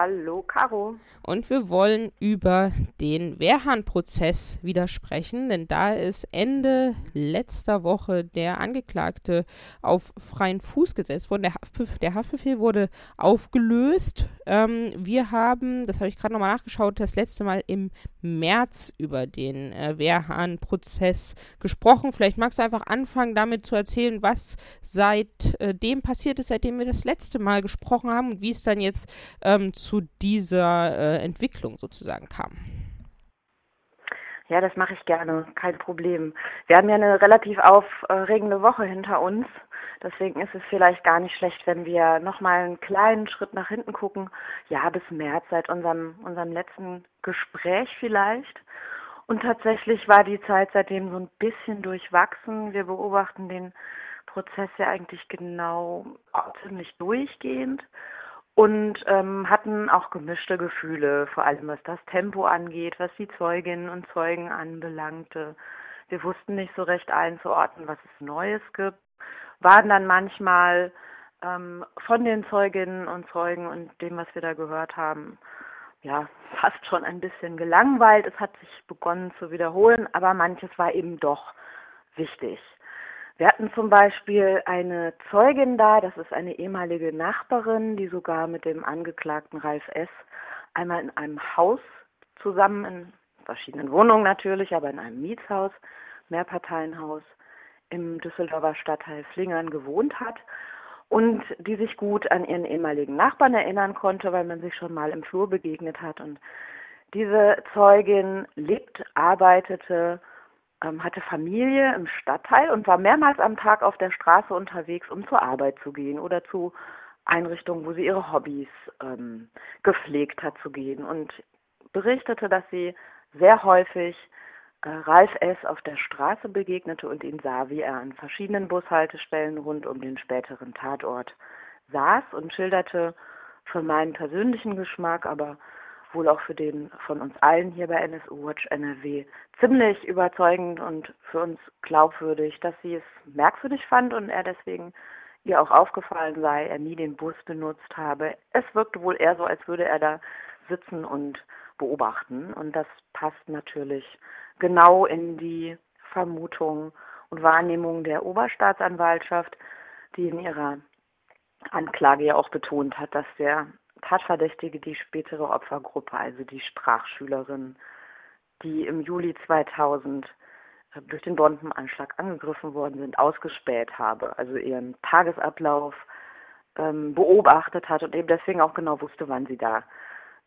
S3: Hallo, Caro.
S1: Und wir wollen über den Wehrhahn-Prozess widersprechen, denn da ist Ende letzter Woche der Angeklagte auf freien Fuß gesetzt worden. Der, Haftbefehl, der Haftbefehl wurde aufgelöst. Ähm, wir haben, das habe ich gerade nochmal nachgeschaut, das letzte Mal im März über den äh, Wehrhahn-Prozess gesprochen. Vielleicht magst du einfach anfangen, damit zu erzählen, was seitdem äh, passiert ist, seitdem wir das letzte Mal gesprochen haben und wie es dann jetzt ähm, zu dieser äh, Entwicklung sozusagen kam.
S3: Ja, das mache ich gerne, kein Problem. Wir haben ja eine relativ aufregende Woche hinter uns. Deswegen ist es vielleicht gar nicht schlecht, wenn wir nochmal einen kleinen Schritt nach hinten gucken. Ja, bis März, seit unserem, unserem letzten Gespräch vielleicht. Und tatsächlich war die Zeit seitdem so ein bisschen durchwachsen. Wir beobachten den Prozess ja eigentlich genau ziemlich durchgehend und ähm, hatten auch gemischte Gefühle, vor allem was das Tempo angeht, was die Zeuginnen und Zeugen anbelangte. Wir wussten nicht so recht einzuordnen, was es Neues gibt, waren dann manchmal ähm, von den Zeuginnen und Zeugen und dem, was wir da gehört haben, ja, fast schon ein bisschen gelangweilt. Es hat sich begonnen zu wiederholen, aber manches war eben doch wichtig. Wir hatten zum Beispiel eine Zeugin da, das ist eine ehemalige Nachbarin, die sogar mit dem Angeklagten Ralf S. einmal in einem Haus zusammen, in verschiedenen Wohnungen natürlich, aber in einem Mietshaus, Mehrparteienhaus im Düsseldorfer Stadtteil Flingern gewohnt hat und die sich gut an ihren ehemaligen Nachbarn erinnern konnte, weil man sich schon mal im Flur begegnet hat. Und diese Zeugin lebt, arbeitete ähm, hatte Familie im Stadtteil und war mehrmals am Tag auf der Straße unterwegs, um zur Arbeit zu gehen oder zu Einrichtungen, wo sie ihre Hobbys ähm, gepflegt hat zu gehen und berichtete, dass sie sehr häufig äh, Ralf S. auf der Straße begegnete und ihn sah, wie er an verschiedenen Bushaltestellen rund um den späteren Tatort saß und schilderte für meinen persönlichen Geschmack, aber wohl auch für den von uns allen hier bei NSU Watch NRW ziemlich überzeugend und für uns glaubwürdig, dass sie es merkwürdig fand und er deswegen ihr auch aufgefallen sei, er nie den Bus benutzt habe. Es wirkte wohl eher so, als würde er da sitzen und beobachten und das passt natürlich genau in die Vermutung und Wahrnehmung der Oberstaatsanwaltschaft, die in ihrer Anklage ja auch betont hat, dass der Tatverdächtige die spätere Opfergruppe, also die Sprachschülerin, die im Juli 2000 äh, durch den Bombenanschlag angegriffen worden sind, ausgespäht habe, also ihren Tagesablauf ähm, beobachtet hat und eben deswegen auch genau wusste, wann sie da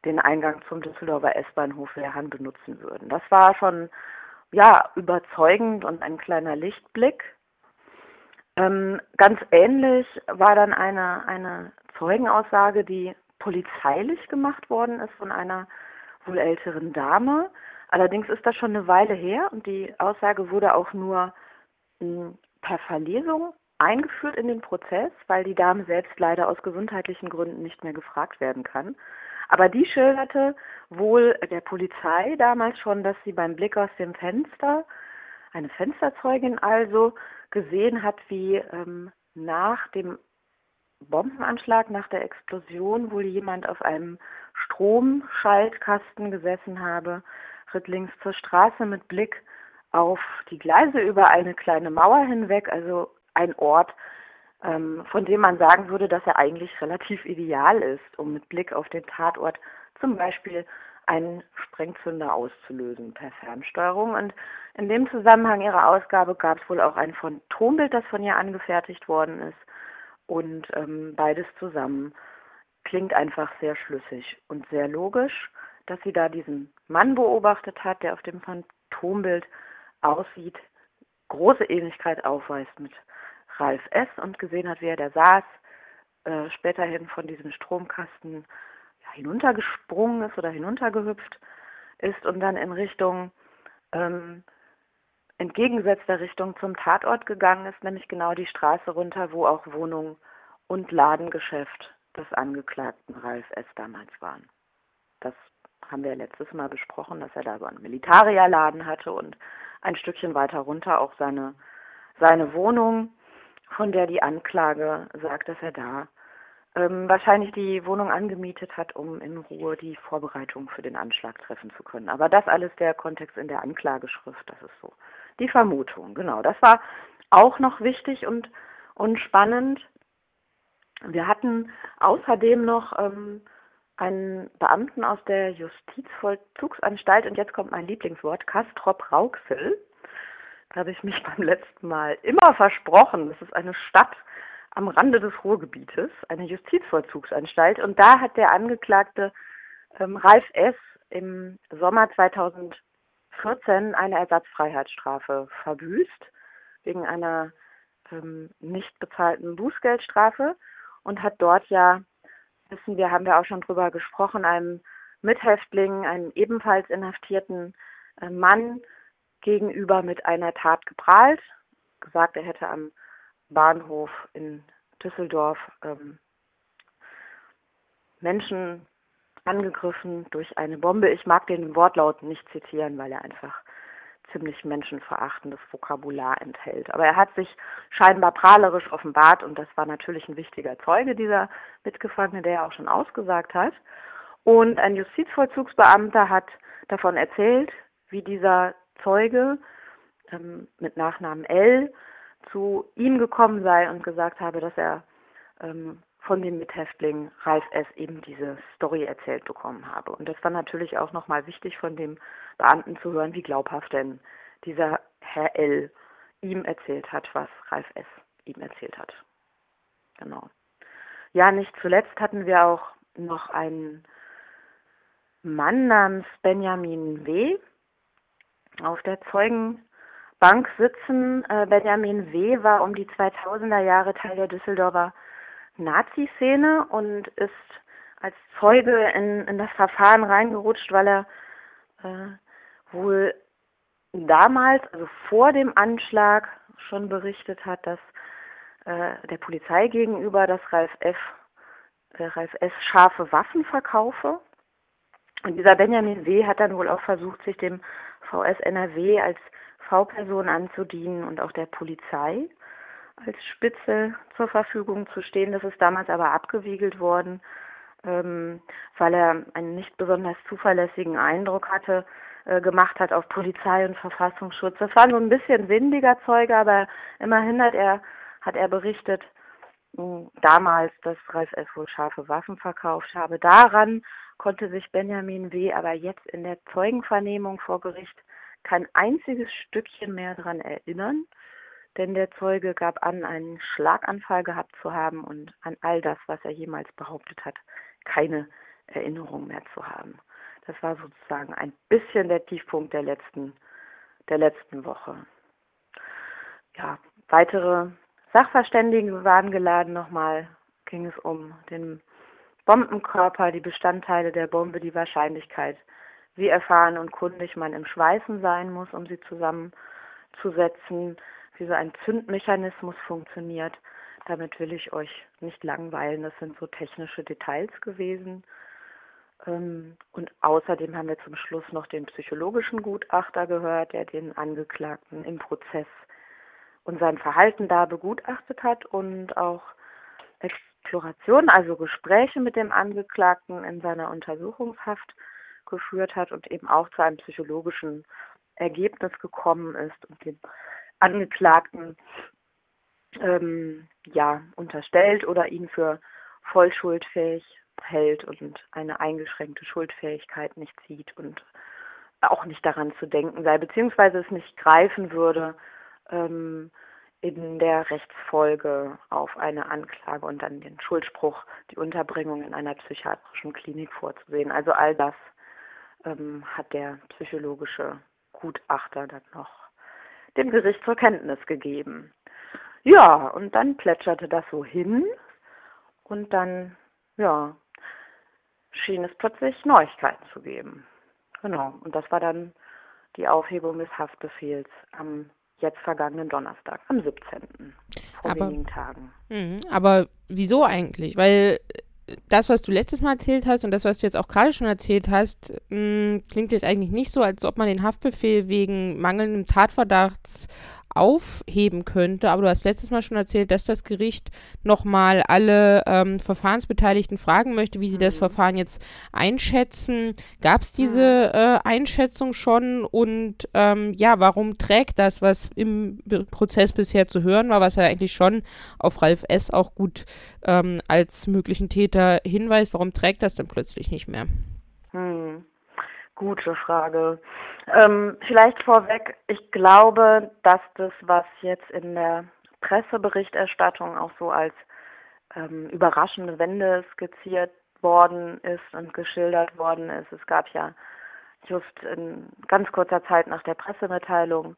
S3: den Eingang zum Düsseldorfer S-Bahnhof Wehrhahn benutzen würden. Das war schon ja überzeugend und ein kleiner Lichtblick. Ähm, ganz ähnlich war dann eine, eine Zeugenaussage, die polizeilich gemacht worden ist von einer wohl älteren Dame. Allerdings ist das schon eine Weile her und die Aussage wurde auch nur mh, hm, per Verlesung eingeführt in den Prozess, weil die Dame selbst leider aus gesundheitlichen Gründen nicht mehr gefragt werden kann. Aber die schilderte wohl der Polizei damals schon, dass sie beim Blick aus dem Fenster, eine Fensterzeugin also, gesehen hat, wie ähm, nach dem Bombenanschlag, nach der Explosion wohl jemand auf einem Stromschaltkasten gesessen habe, ritt links zur Straße mit Blick auf die Gleise über eine kleine Mauer hinweg, also ein Ort, ähm, von dem man sagen würde, dass er eigentlich relativ ideal ist, um mit Blick auf den Tatort zum Beispiel einen Sprengzünder auszulösen per Fernsteuerung. Und in dem Zusammenhang ihrer Ausgabe gab es wohl auch ein Phantombild, das von ihr angefertigt worden ist. Und ähm, beides zusammen klingt einfach sehr schlüssig und sehr logisch, dass sie da diesen Mann beobachtet hat, der auf dem Phantombild aussieht, große Ähnlichkeit aufweist mit Ralf S. und gesehen hat, wie er da saß, äh, späterhin von diesem Stromkasten ja, hinuntergesprungen ist oder hinuntergehüpft ist und dann in Richtung, ähm, entgegengesetzter Richtung zum Tatort gegangen ist, nämlich genau die Straße runter, wo auch Wohnung und Ladengeschäft des Angeklagten Ralf S. damals waren. Das haben wir letztes Mal besprochen, dass er da so einen Militarierladen hatte und ein Stückchen weiter runter auch seine, seine Wohnung von der die Anklage sagt, dass er da ähm, wahrscheinlich die Wohnung angemietet hat, um in Ruhe die Vorbereitung für den Anschlag treffen zu können. Aber das alles der Kontext in der Anklageschrift, das ist so die Vermutung. Genau, das war auch noch wichtig und, und spannend. Wir hatten außerdem noch ähm, einen Beamten aus der Justizvollzugsanstalt, und jetzt kommt mein Lieblingswort, Kastrop Rauxel, habe ich mich beim letzten Mal immer versprochen. Das ist eine Stadt am Rande des Ruhrgebietes, eine Justizvollzugsanstalt. Und da hat der Angeklagte ähm, Ralf S. im Sommer 2014 eine Ersatzfreiheitsstrafe verbüßt, wegen einer ähm, nicht bezahlten Bußgeldstrafe und hat dort ja, wissen wir, haben wir auch schon drüber gesprochen, einem Mithäftling, einem ebenfalls inhaftierten äh, Mann, gegenüber mit einer Tat geprahlt, gesagt, er hätte am Bahnhof in Düsseldorf ähm, Menschen angegriffen durch eine Bombe. Ich mag den Wortlaut nicht zitieren, weil er einfach ziemlich menschenverachtendes Vokabular enthält. Aber er hat sich scheinbar prahlerisch offenbart und das war natürlich ein wichtiger Zeuge, dieser Mitgefangene, der ja auch schon ausgesagt hat. Und ein Justizvollzugsbeamter hat davon erzählt, wie dieser Zeuge ähm, mit Nachnamen L zu ihm gekommen sei und gesagt habe, dass er ähm, von dem Mithäftling Ralf S. eben diese Story erzählt bekommen habe. Und das war natürlich auch nochmal wichtig von dem Beamten zu hören, wie glaubhaft denn dieser Herr L. ihm erzählt hat, was Ralf S. ihm erzählt hat. Genau. Ja, nicht zuletzt hatten wir auch noch einen Mann namens Benjamin W., auf der Zeugenbank sitzen. Äh, Benjamin W. war um die 2000er Jahre Teil der Düsseldorfer Nazi-Szene und ist als Zeuge in, in, das Verfahren reingerutscht, weil er äh, wohl damals, also vor dem Anschlag, schon berichtet hat, dass äh, der Polizei gegenüber, dass Ralf F. Äh, Ralf S. scharfe Waffen verkaufe. Und dieser Benjamin W. hat dann wohl auch versucht, sich dem VS NRW als V-Person anzudienen und auch der Polizei als Spitze zur Verfügung zu stehen. Das ist damals aber abgewiegelt worden, ähm, weil er einen nicht besonders zuverlässigen Eindruck hatte, äh, gemacht hat auf Polizei und Verfassungsschutz. Das war nur ein bisschen windiger Zeuge, aber immerhin hat er, hat er berichtet, mh, damals, dass Ralf S. wohl scharfe Waffen verkauft habe. Daran konnte sich Benjamin W. aber jetzt in der Zeugenvernehmung vor Gericht kein einziges Stückchen mehr daran erinnern, denn der Zeuge gab an, einen Schlaganfall gehabt zu haben und an all das, was er jemals behauptet hat, keine Erinnerung mehr zu haben. Das war sozusagen ein bisschen der Tiefpunkt der letzten, der letzten Woche. Ja, weitere Sachverständigen waren geladen. Nochmal ging es um den Bombenkörper, die Bestandteile der Bombe, die Wahrscheinlichkeit, wie erfahren und kundig man im Schweißen sein muss, um sie zusammenzusetzen, wie so ein Zündmechanismus funktioniert. Damit will ich euch nicht langweilen. Das sind so technische Details gewesen. Ähm, und außerdem haben wir zum Schluss noch den psychologischen Gutachter gehört, der den Angeklagten im Prozess und sein Verhalten da begutachtet hat und auch Exploration, also Gespräche mit dem Angeklagten in seiner Untersuchungshaft geführt hat und eben auch zu einem psychologischen Ergebnis gekommen ist und den Angeklagten ähm, ja, unterstellt oder ihn für vollschuldfähig hält und eine eingeschränkte Schuldfähigkeit nicht sieht und auch nicht daran zu denken sei, beziehungsweise es nicht greifen würde, ähm, in der Rechtsfolge auf eine Anklage und dann den Schuldspruch, die Unterbringung in einer psychiatrischen Klinik vorzusehen. Also all das ähm, hat der psychologische Gutachter dann noch dem Gericht zur Kenntnis gegeben. Ja, und dann plätscherte das so hin und dann, ja, schien es plötzlich Neuigkeiten zu geben. Genau, und das war dann die Aufhebung des Haftbefehls am jetzt vergangenen Donnerstag, am 17. vor aber, wenigen Tagen.
S1: Mh, aber wieso eigentlich? Weil das, was du letztes Mal erzählt hast und das, was du jetzt auch gerade schon erzählt hast, mh, klingt jetzt eigentlich nicht so, als ob man den Haftbefehl wegen mangelndem Tatverdachts aufheben könnte. Aber du hast letztes Mal schon erzählt, dass das Gericht nochmal alle ähm, Verfahrensbeteiligten fragen möchte, wie sie mhm. das Verfahren jetzt einschätzen. Gab es diese äh, Einschätzung schon? Und ähm, ja, warum trägt das, was im Prozess bisher zu hören war, was ja eigentlich schon auf Ralf S. auch gut ähm, als möglichen Täter hinweist, warum trägt das denn plötzlich nicht mehr?
S3: Mhm. Gute Frage. Ähm, vielleicht vorweg, ich glaube, dass das, was jetzt in der Presseberichterstattung auch so als ähm, überraschende Wende skizziert worden ist und geschildert worden ist. Es gab ja just in ganz kurzer Zeit nach der Pressemitteilung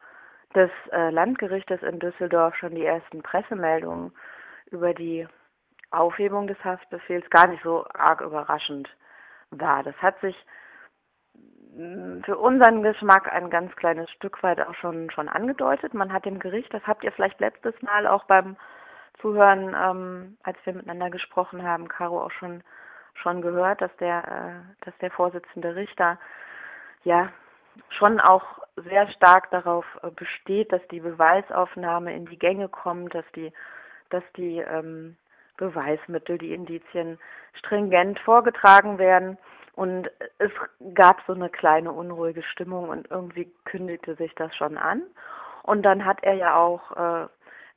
S3: des äh, Landgerichtes in Düsseldorf schon die ersten Pressemeldungen über die Aufhebung des Haftbefehls gar nicht so arg überraschend war. Das hat sich für unseren Geschmack ein ganz kleines Stück weit auch schon, schon angedeutet. Man hat dem Gericht, das habt ihr vielleicht letztes Mal auch beim Zuhören, ähm, als wir miteinander gesprochen haben, Caro auch schon, schon gehört, dass der, äh, dass der Vorsitzende Richter ja schon auch sehr stark darauf äh, besteht, dass die Beweisaufnahme in die Gänge kommt, dass die, dass die ähm, Beweismittel, die Indizien stringent vorgetragen werden. Und es gab so eine kleine unruhige Stimmung und irgendwie kündigte sich das schon an. Und dann hat er ja auch äh,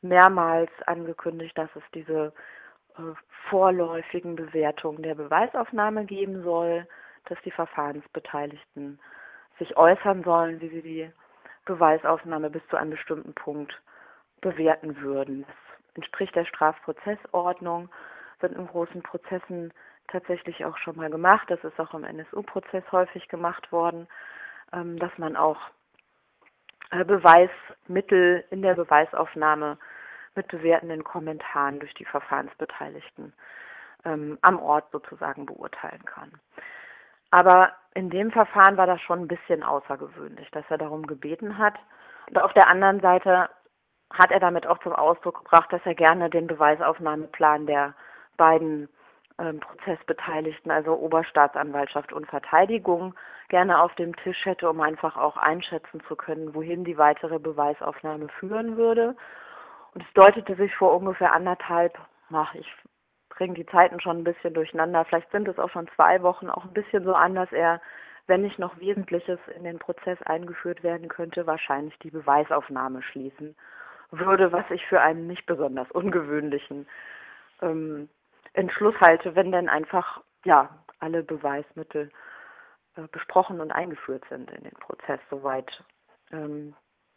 S3: mehrmals angekündigt, dass es diese äh, vorläufigen Bewertungen der Beweisaufnahme geben soll, dass die Verfahrensbeteiligten sich äußern sollen, wie sie die Beweisaufnahme bis zu einem bestimmten Punkt bewerten würden. Das entspricht der Strafprozessordnung, sind in großen Prozessen tatsächlich auch schon mal gemacht. Das ist auch im NSU-Prozess häufig gemacht worden, ähm, dass man auch äh, Beweismittel in der Beweisaufnahme mit bewertenden Kommentaren durch die Verfahrensbeteiligten ähm, am Ort sozusagen beurteilen kann. Aber in dem Verfahren war das schon ein bisschen außergewöhnlich, dass er darum gebeten hat. Und auf der anderen Seite hat er damit auch zum Ausdruck gebracht, dass er gerne den Beweisaufnahmeplan der beiden ähm, Prozessbeteiligten, also Oberstaatsanwaltschaft und Verteidigung, gerne auf dem Tisch hätte, um einfach auch einschätzen zu können, wohin die weitere Beweisaufnahme führen würde. Und es deutete sich vor ungefähr anderthalb, ach, ich bringe die Zeiten schon ein bisschen durcheinander, vielleicht sind es auch schon zwei Wochen, auch ein bisschen so an, dass er, wenn nicht noch Wesentliches in den Prozess eingeführt werden könnte, wahrscheinlich die Beweisaufnahme schließen würde, was ich für einen nicht besonders ungewöhnlichen ähm, Entschluss halte, wenn denn einfach ja alle Beweismittel äh, besprochen und eingeführt sind in den Prozess, soweit ähm,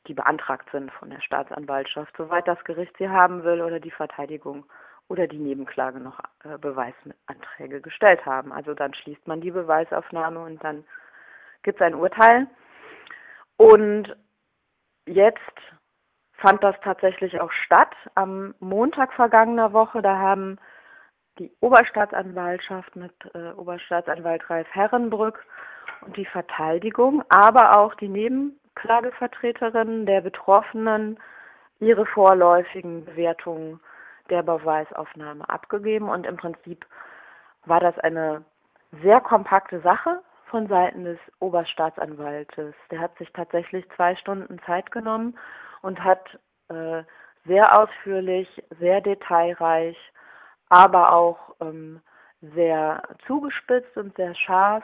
S3: die beantragt sind von der Staatsanwaltschaft, soweit das Gericht sie haben will oder die Verteidigung oder die Nebenklage noch äh, Beweisanträge gestellt haben. Also dann schließt man die Beweisaufnahme und dann gibt es ein Urteil. Und jetzt fand das tatsächlich auch statt. Am Montag vergangener Woche, da haben die Oberstaatsanwaltschaft mit äh, Oberstaatsanwalt Ralf Herrenbrück und die Verteidigung, aber auch die Nebenklagevertreterinnen der Betroffenen ihre vorläufigen Bewertungen der Beweisaufnahme abgegeben und im Prinzip war das eine sehr kompakte Sache von Seiten des Oberstaatsanwaltes. Der hat sich tatsächlich zwei Stunden Zeit genommen und hat äh, sehr ausführlich, sehr detailreich, aber auch ähm, sehr zugespitzt und sehr scharf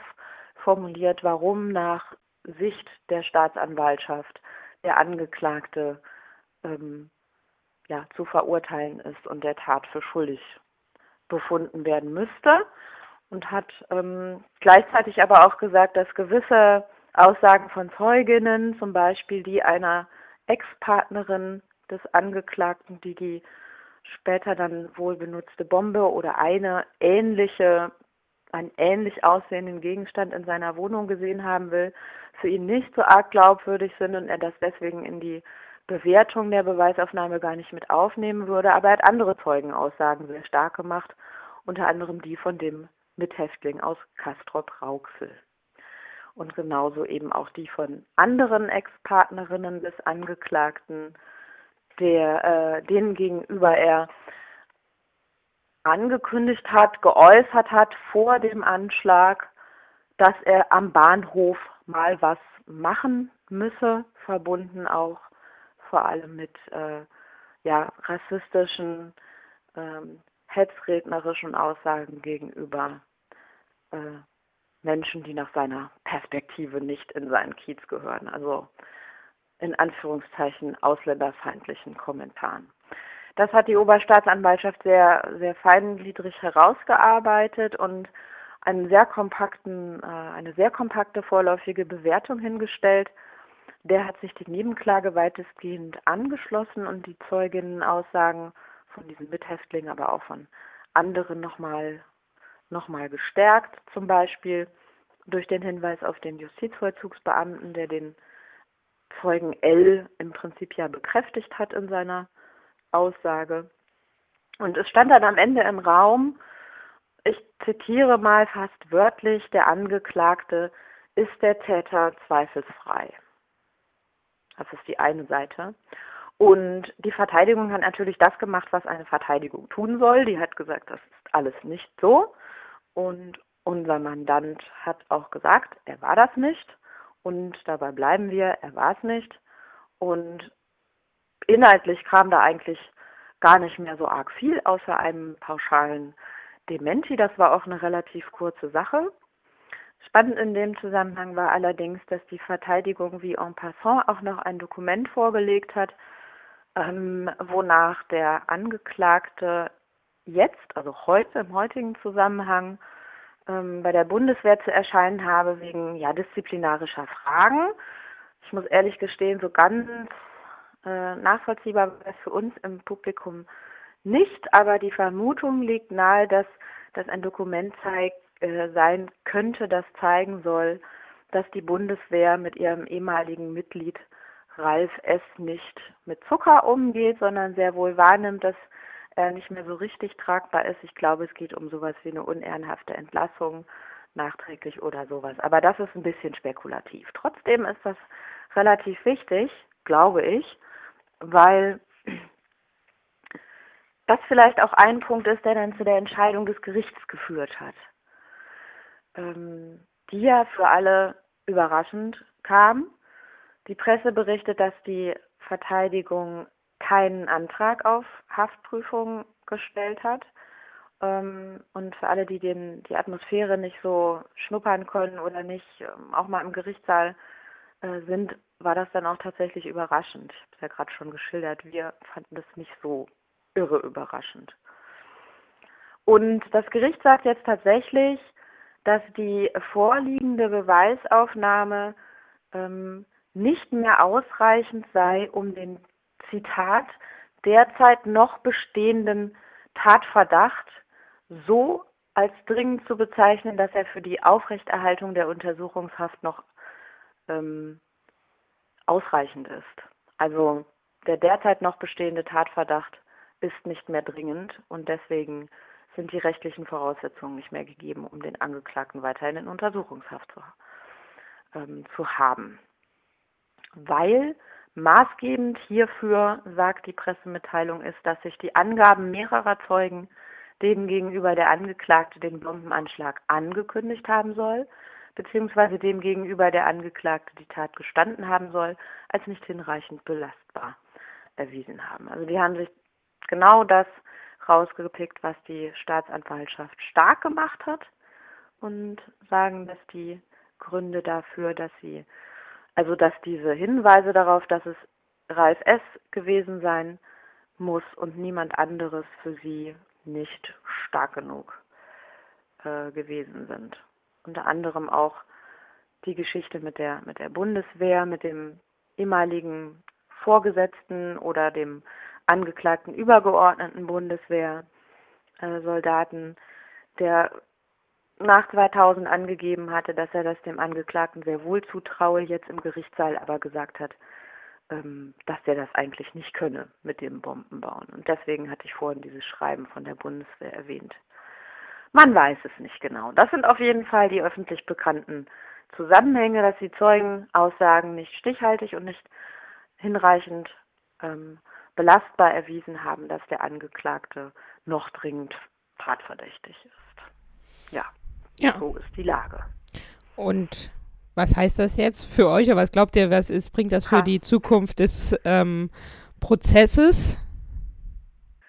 S3: formuliert, warum nach Sicht der Staatsanwaltschaft der Angeklagte ähm, ja, zu verurteilen ist und der Tat für schuldig befunden werden müsste. Und hat ähm, gleichzeitig aber auch gesagt, dass gewisse Aussagen von Zeuginnen, zum Beispiel die einer Ex-Partnerin des Angeklagten, die die später dann wohl benutzte Bombe oder eine ähnliche, einen ähnlich aussehenden Gegenstand in seiner Wohnung gesehen haben will, für ihn nicht so arg glaubwürdig sind und er das deswegen in die Bewertung der Beweisaufnahme gar nicht mit aufnehmen würde. Aber er hat andere Zeugenaussagen sehr stark gemacht, unter anderem die von dem Mithäftling aus Castrop-Rauxel. Und genauso eben auch die von anderen Ex-Partnerinnen des Angeklagten, der, äh, denen gegenüber er angekündigt hat, geäußert hat vor dem Anschlag, dass er am Bahnhof mal was machen müsse, verbunden auch vor allem mit äh, ja, rassistischen, ähm, hetzrednerischen Aussagen gegenüber äh, Menschen, die nach seiner Perspektive nicht in seinen Kiez gehören. Also in Anführungszeichen ausländerfeindlichen Kommentaren. Das hat die Oberstaatsanwaltschaft sehr, sehr feingliedrig herausgearbeitet und einen sehr kompakten, äh, eine sehr kompakte vorläufige Bewertung hingestellt, der hat sich die Nebenklage weitestgehend angeschlossen und die Zeuginnenaussagen von diesen Mithäftlingen, aber auch von anderen nochmal noch mal gestärkt, zum Beispiel durch den Hinweis auf den Justizvollzugsbeamten, der den Zeugen L im Prinzip ja bekräftigt hat in seiner Aussage. Und es stand dann am Ende im Raum, ich zitiere mal fast wörtlich, der Angeklagte ist der Täter zweifelsfrei. Das ist die eine Seite. Und die Verteidigung hat natürlich das gemacht, was eine Verteidigung tun soll. Die hat gesagt, das ist alles nicht so. Und unser Mandant hat auch gesagt, er war das nicht. Und dabei bleiben wir, er war es nicht. Und inhaltlich kam da eigentlich gar nicht mehr so arg viel, außer einem pauschalen Dementi. Das war auch eine relativ kurze Sache. Spannend in dem Zusammenhang war allerdings, dass die Verteidigung wie en passant auch noch ein Dokument vorgelegt hat, ähm, wonach der Angeklagte jetzt, also heute im heutigen Zusammenhang, ähm, bei der Bundeswehr zu erscheinen habe wegen ja, disziplinarischer Fragen. Ich muss ehrlich gestehen, so ganz äh, nachvollziehbar war es für uns im Publikum nicht, aber die Vermutung liegt nahe, dass das ein Dokument zeigt, äh, sein könnte, das zeigen soll, dass die Bundeswehr mit ihrem ehemaligen Mitglied Ralf S. nicht mit Zucker umgeht, sondern sehr wohl wahrnimmt, dass er nicht mehr so richtig tragbar ist. Ich glaube, es geht um sowas wie eine unehrenhafte Entlassung nachträglich oder sowas. Aber das ist ein bisschen spekulativ. Trotzdem ist das relativ wichtig, glaube ich, weil das vielleicht auch ein Punkt ist, der dann zu der Entscheidung des Gerichts geführt hat ähm, die ja für alle überraschend kam. Die Presse berichtet, dass die Verteidigung keinen Antrag auf Haftprüfung gestellt hat. Ähm, und für alle, die den, die Atmosphäre nicht so schnuppern können oder nicht ähm, auch mal im Gerichtssaal äh, sind, war das dann auch tatsächlich überraschend. Ich habe es ja gerade schon geschildert. Wir fanden das nicht so irre überraschend. Und das Gericht sagt jetzt tatsächlich, dass die vorliegende Beweisaufnahme ähm, nicht mehr ausreichend sei, um den Zitat derzeit noch bestehenden Tatverdacht so als dringend zu bezeichnen, dass er für die Aufrechterhaltung der Untersuchungshaft noch ähm, ausreichend ist. Also der derzeit noch bestehende Tatverdacht ist nicht mehr dringend und deswegen sind die rechtlichen Voraussetzungen nicht mehr gegeben, um den Angeklagten weiterhin in Untersuchungshaft zu, ähm, zu haben. Weil maßgebend hierfür, sagt die Pressemitteilung, ist, dass sich die Angaben mehrerer Zeugen, denen gegenüber der Angeklagte den Bombenanschlag angekündigt haben soll, beziehungsweise dem gegenüber der Angeklagte die Tat gestanden haben soll, als nicht hinreichend belastbar erwiesen haben. Also die haben sich genau das rausgepickt, was die Staatsanwaltschaft stark gemacht hat und sagen, dass die Gründe dafür, dass sie, also dass diese Hinweise darauf, dass es Ralf S. gewesen sein muss und niemand anderes für sie nicht stark genug äh, gewesen sind. Unter anderem auch die Geschichte mit der, mit der Bundeswehr, mit dem ehemaligen Vorgesetzten oder dem angeklagten übergeordneten Bundeswehrsoldaten, der nach 2000 angegeben hatte, dass er das dem Angeklagten sehr wohl zutraue, jetzt im Gerichtssaal aber gesagt hat, ähm, dass er das eigentlich nicht könne mit dem Bombenbauen. Und deswegen hatte ich vorhin dieses Schreiben von der Bundeswehr erwähnt. Man weiß es nicht genau. Das sind auf jeden Fall die öffentlich bekannten Zusammenhänge, dass die Zeugenaussagen nicht stichhaltig und nicht hinreichend ähm, belastbar erwiesen haben, dass der Angeklagte noch dringend tatverdächtig ist. Ja, ja. so ist die Lage.
S1: Und was heißt das jetzt für euch? Was glaubt ihr, was ist, bringt das für die Zukunft des ähm, Prozesses?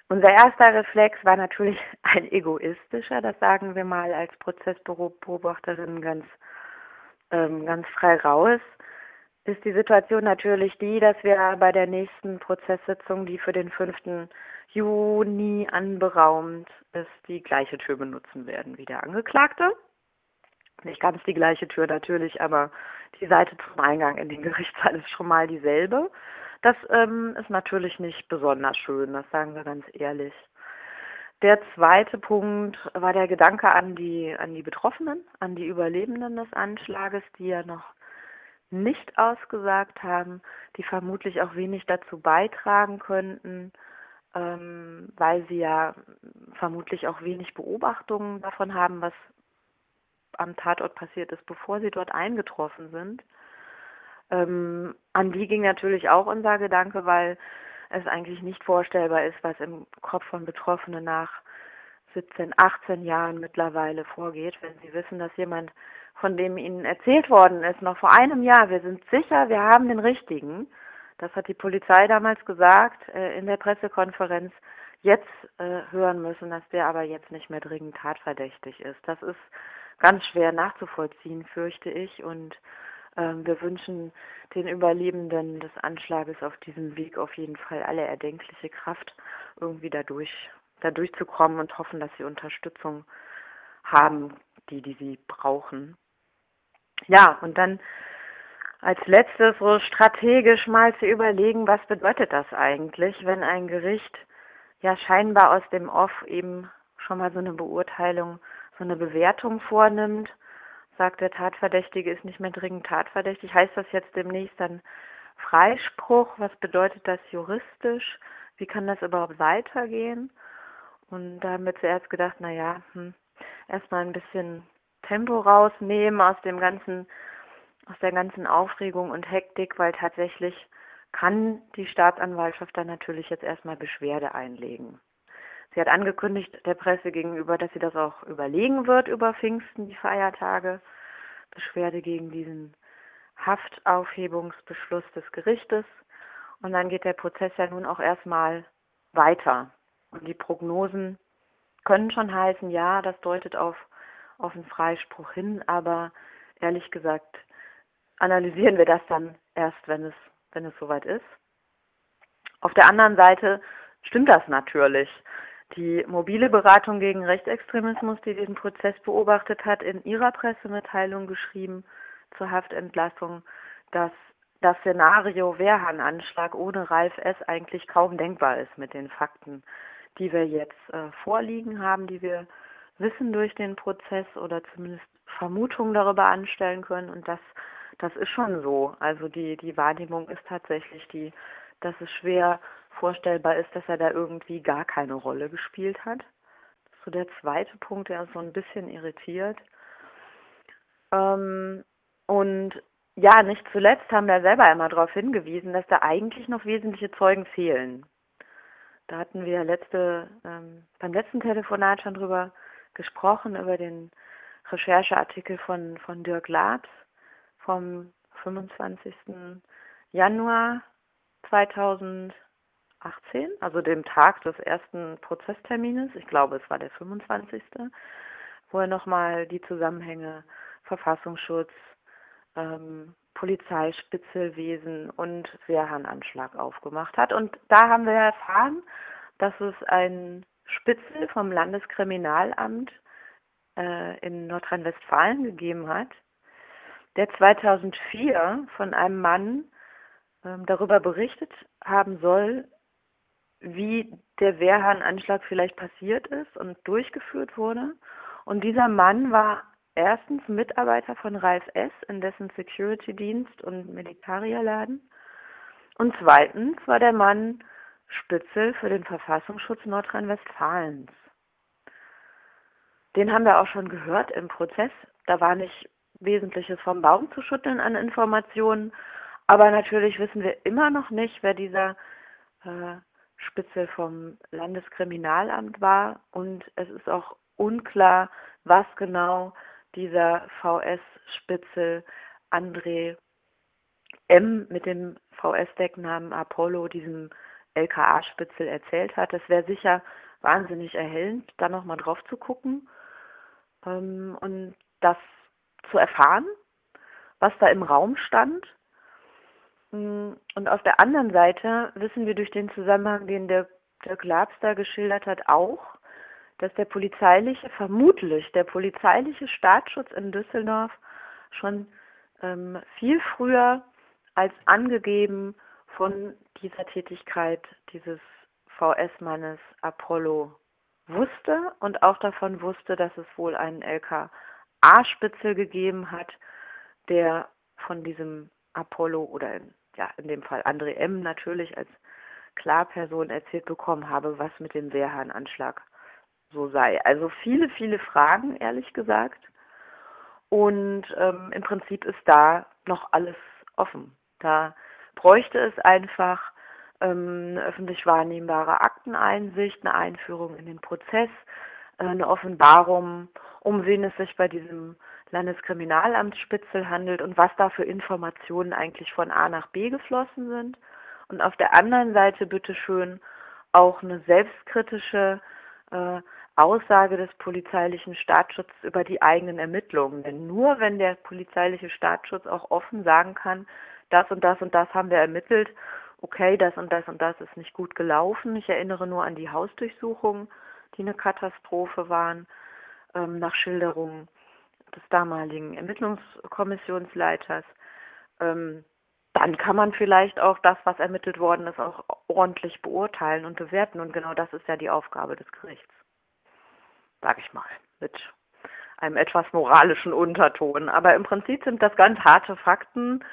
S3: Unser erster Reflex war natürlich ein egoistischer, das sagen wir mal als Prozessbeobachterin ganz, ähm, ganz frei raus ist die Situation natürlich die, dass wir bei der nächsten Prozesssitzung, die für den 5. Juni anberaumt ist, die gleiche Tür benutzen werden wie der Angeklagte. Nicht ganz die gleiche Tür natürlich, aber die Seite zum Eingang in den Gerichtssaal ist schon mal dieselbe. Das ähm, ist natürlich nicht besonders schön, das sagen wir ganz ehrlich. Der zweite Punkt war der Gedanke an die, an die Betroffenen, an die Überlebenden des Anschlages, die ja noch nicht ausgesagt haben, die vermutlich auch wenig dazu beitragen könnten, ähm, weil sie ja vermutlich auch wenig Beobachtungen davon haben, was am Tatort passiert ist, bevor sie dort eingetroffen sind. Ähm, an die ging natürlich auch unser Gedanke, weil es eigentlich nicht vorstellbar ist, was im Kopf von Betroffenen nach 17, 18 Jahren mittlerweile vorgeht, wenn sie wissen, dass jemand von dem Ihnen erzählt worden ist, noch vor einem Jahr, wir sind sicher, wir haben den richtigen. Das hat die Polizei damals gesagt äh, in der Pressekonferenz. Jetzt äh, hören müssen, dass der aber jetzt nicht mehr dringend tatverdächtig ist. Das ist ganz schwer nachzuvollziehen, fürchte ich. Und äh, wir wünschen den Überlebenden des Anschlages auf diesem Weg auf jeden Fall alle erdenkliche Kraft, irgendwie dadurch, dadurch zu kommen und hoffen, dass sie Unterstützung haben, die, die sie brauchen. Ja, und dann als letztes so strategisch mal zu überlegen, was bedeutet das eigentlich, wenn ein Gericht ja scheinbar aus dem Off eben schon mal so eine Beurteilung, so eine Bewertung vornimmt, sagt der Tatverdächtige ist nicht mehr dringend tatverdächtig, heißt das jetzt demnächst dann Freispruch? Was bedeutet das juristisch? Wie kann das überhaupt weitergehen? Und da haben wir zuerst gedacht, na ja, hm, erstmal ein bisschen Tempo rausnehmen aus dem ganzen, aus der ganzen Aufregung und Hektik, weil tatsächlich kann die Staatsanwaltschaft dann natürlich jetzt erstmal Beschwerde einlegen. Sie hat angekündigt der Presse gegenüber, dass sie das auch überlegen wird über Pfingsten, die Feiertage. Beschwerde gegen diesen Haftaufhebungsbeschluss des Gerichtes. Und dann geht der Prozess ja nun auch erstmal weiter. Und die Prognosen können schon heißen, ja, das deutet auf auf einen Freispruch hin, aber ehrlich gesagt analysieren wir das dann erst, wenn es, wenn es soweit ist. Auf der anderen Seite stimmt das natürlich. Die mobile Beratung gegen Rechtsextremismus, die diesen Prozess beobachtet hat, in ihrer Pressemitteilung geschrieben zur Haftentlassung, dass das Szenario Wehrhahn-Anschlag ohne Ralf S. eigentlich kaum denkbar ist mit den Fakten, die wir jetzt äh, vorliegen haben, die wir Wissen durch den Prozess oder zumindest Vermutungen darüber anstellen können. Und das, das ist schon so. Also die, die Wahrnehmung ist tatsächlich die, dass es schwer vorstellbar ist, dass er da irgendwie gar keine Rolle gespielt hat. Ist so der zweite Punkt, der uns so ein bisschen irritiert. Ähm, und ja, nicht zuletzt haben wir selber einmal darauf hingewiesen, dass da eigentlich noch wesentliche Zeugen fehlen. Da hatten wir letzte, ähm, beim letzten Telefonat schon drüber gesprochen, über den Rechercheartikel von, von Dirk Labs vom 25. Januar 2018, also dem Tag des ersten Prozesstermines, ich glaube es war der 25., wo er nochmal die Zusammenhänge Verfassungsschutz, ähm, Polizei, und Wehrhahnanschlag aufgemacht hat. Und da haben wir erfahren, dass es ein Spitzel vom Landeskriminalamt äh, in Nordrhein-Westfalen gegeben hat, der 2004 von einem Mann ähm, darüber berichtet haben soll, wie der Wehrhahn-Anschlag vielleicht passiert ist und durchgeführt wurde. Und dieser Mann war erstens Mitarbeiter von Ralf S., in dessen Security-Dienst und Militarierladen. Und zweitens war der Mann Spitzel für den Verfassungsschutz Nordrhein-Westfalens. Den haben wir auch schon gehört im Prozess. Da war nicht Wesentliches vom Baum zu schütteln an Informationen. Aber natürlich wissen wir immer noch nicht, wer dieser äh, Spitzel vom Landeskriminalamt war. Und es ist auch unklar, was genau dieser VS-Spitzel André M. mit dem VS-Decknamen Apollo, diesem LKA-Spitzel erzählt hat. Es wäre sicher wahnsinnig erhellend, da nochmal drauf zu gucken ähm, und das zu erfahren, was da im Raum stand. Mm, und auf der anderen Seite wissen wir durch den Zusammenhang, den der Dirk Labs da geschildert hat, auch, dass der polizeiliche, vermutlich der polizeiliche Staatsschutz in Düsseldorf schon ähm, viel früher als angegeben von dieser Tätigkeit dieses VS-Mannes Apollo wusste und auch davon wusste, dass es wohl einen LKA-Spitzel gegeben hat, der von diesem Apollo oder in, ja, in dem Fall André M. natürlich als Klarperson erzählt bekommen habe, was mit dem Wehrhahn-Anschlag so sei. Also viele, viele Fragen, ehrlich gesagt. Und ähm, im Prinzip ist da noch alles offen. Da bräuchte es einfach ähm, eine öffentlich wahrnehmbare Akteneinsicht, eine Einführung in den Prozess, eine Offenbarung, um wen es sich bei diesem Landeskriminalamtsspitzel handelt und was da für Informationen eigentlich von A nach B geflossen sind. Und auf der anderen Seite bitteschön auch eine selbstkritische äh, Aussage des polizeilichen Staatsschutzes über die eigenen Ermittlungen. Denn nur wenn der polizeiliche Staatsschutz auch offen sagen kann, das und das und das haben wir ermittelt, okay, das und das und das ist nicht gut gelaufen. Ich erinnere nur an die Hausdurchsuchungen, die eine Katastrophe waren, ähm, nach Schilderungen des damaligen Ermittlungskommissionsleiters. Ähm, dann kann man vielleicht auch das, was ermittelt worden ist, auch ordentlich beurteilen und bewerten. Und genau das ist ja die Aufgabe des Gerichts. Sag ich mal, mit einem etwas moralischen Unterton. Aber im Prinzip sind das ganz harte Fakten,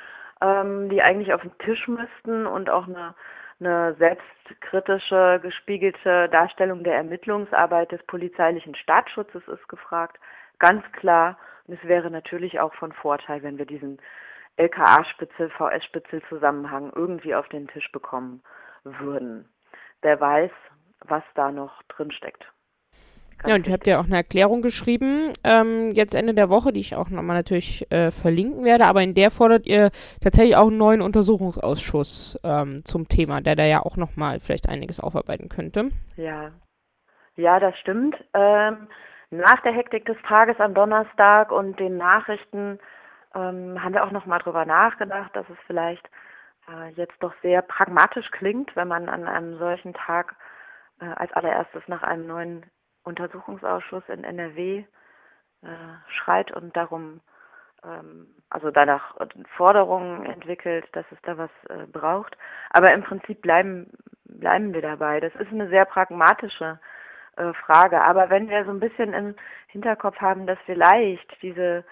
S3: ähm, die eigentlich auf den Tisch müssten und auch eine, eine selbstkritische, gespiegelte Darstellung der Ermittlungsarbeit des polizeilichen Staatsschutzes ist gefragt. Ganz klar. Und es wäre natürlich auch von Vorteil, wenn wir diesen LKA-Spitzel, VS-Spitzel-Zusammenhang irgendwie auf den Tisch bekommen würden. Wer weiß, was da noch drin steckt.
S1: Ja, und ihr habt ja auch eine Erklärung geschrieben, ähm, jetzt Ende der Woche, die ich auch nochmal natürlich äh, verlinken werde, aber in der fordert ihr tatsächlich auch einen neuen Untersuchungsausschuss ähm, zum Thema, der da ja auch nochmal vielleicht einiges aufarbeiten könnte.
S3: Ja, ja, das stimmt. Ähm, nach der Hektik des Tages am Donnerstag und den Nachrichten ähm, haben wir auch nochmal drüber nachgedacht, dass es vielleicht äh, jetzt doch sehr pragmatisch klingt, wenn man an einem solchen Tag äh, als allererstes nach einem neuen Untersuchungsausschuss in NRW äh, schreit und darum, ähm, also danach Forderungen entwickelt, dass es da was äh, braucht. Aber im Prinzip bleiben, bleiben wir dabei. Das ist eine sehr pragmatische äh, Frage. Aber wenn wir so ein bisschen im Hinterkopf haben, dass vielleicht diese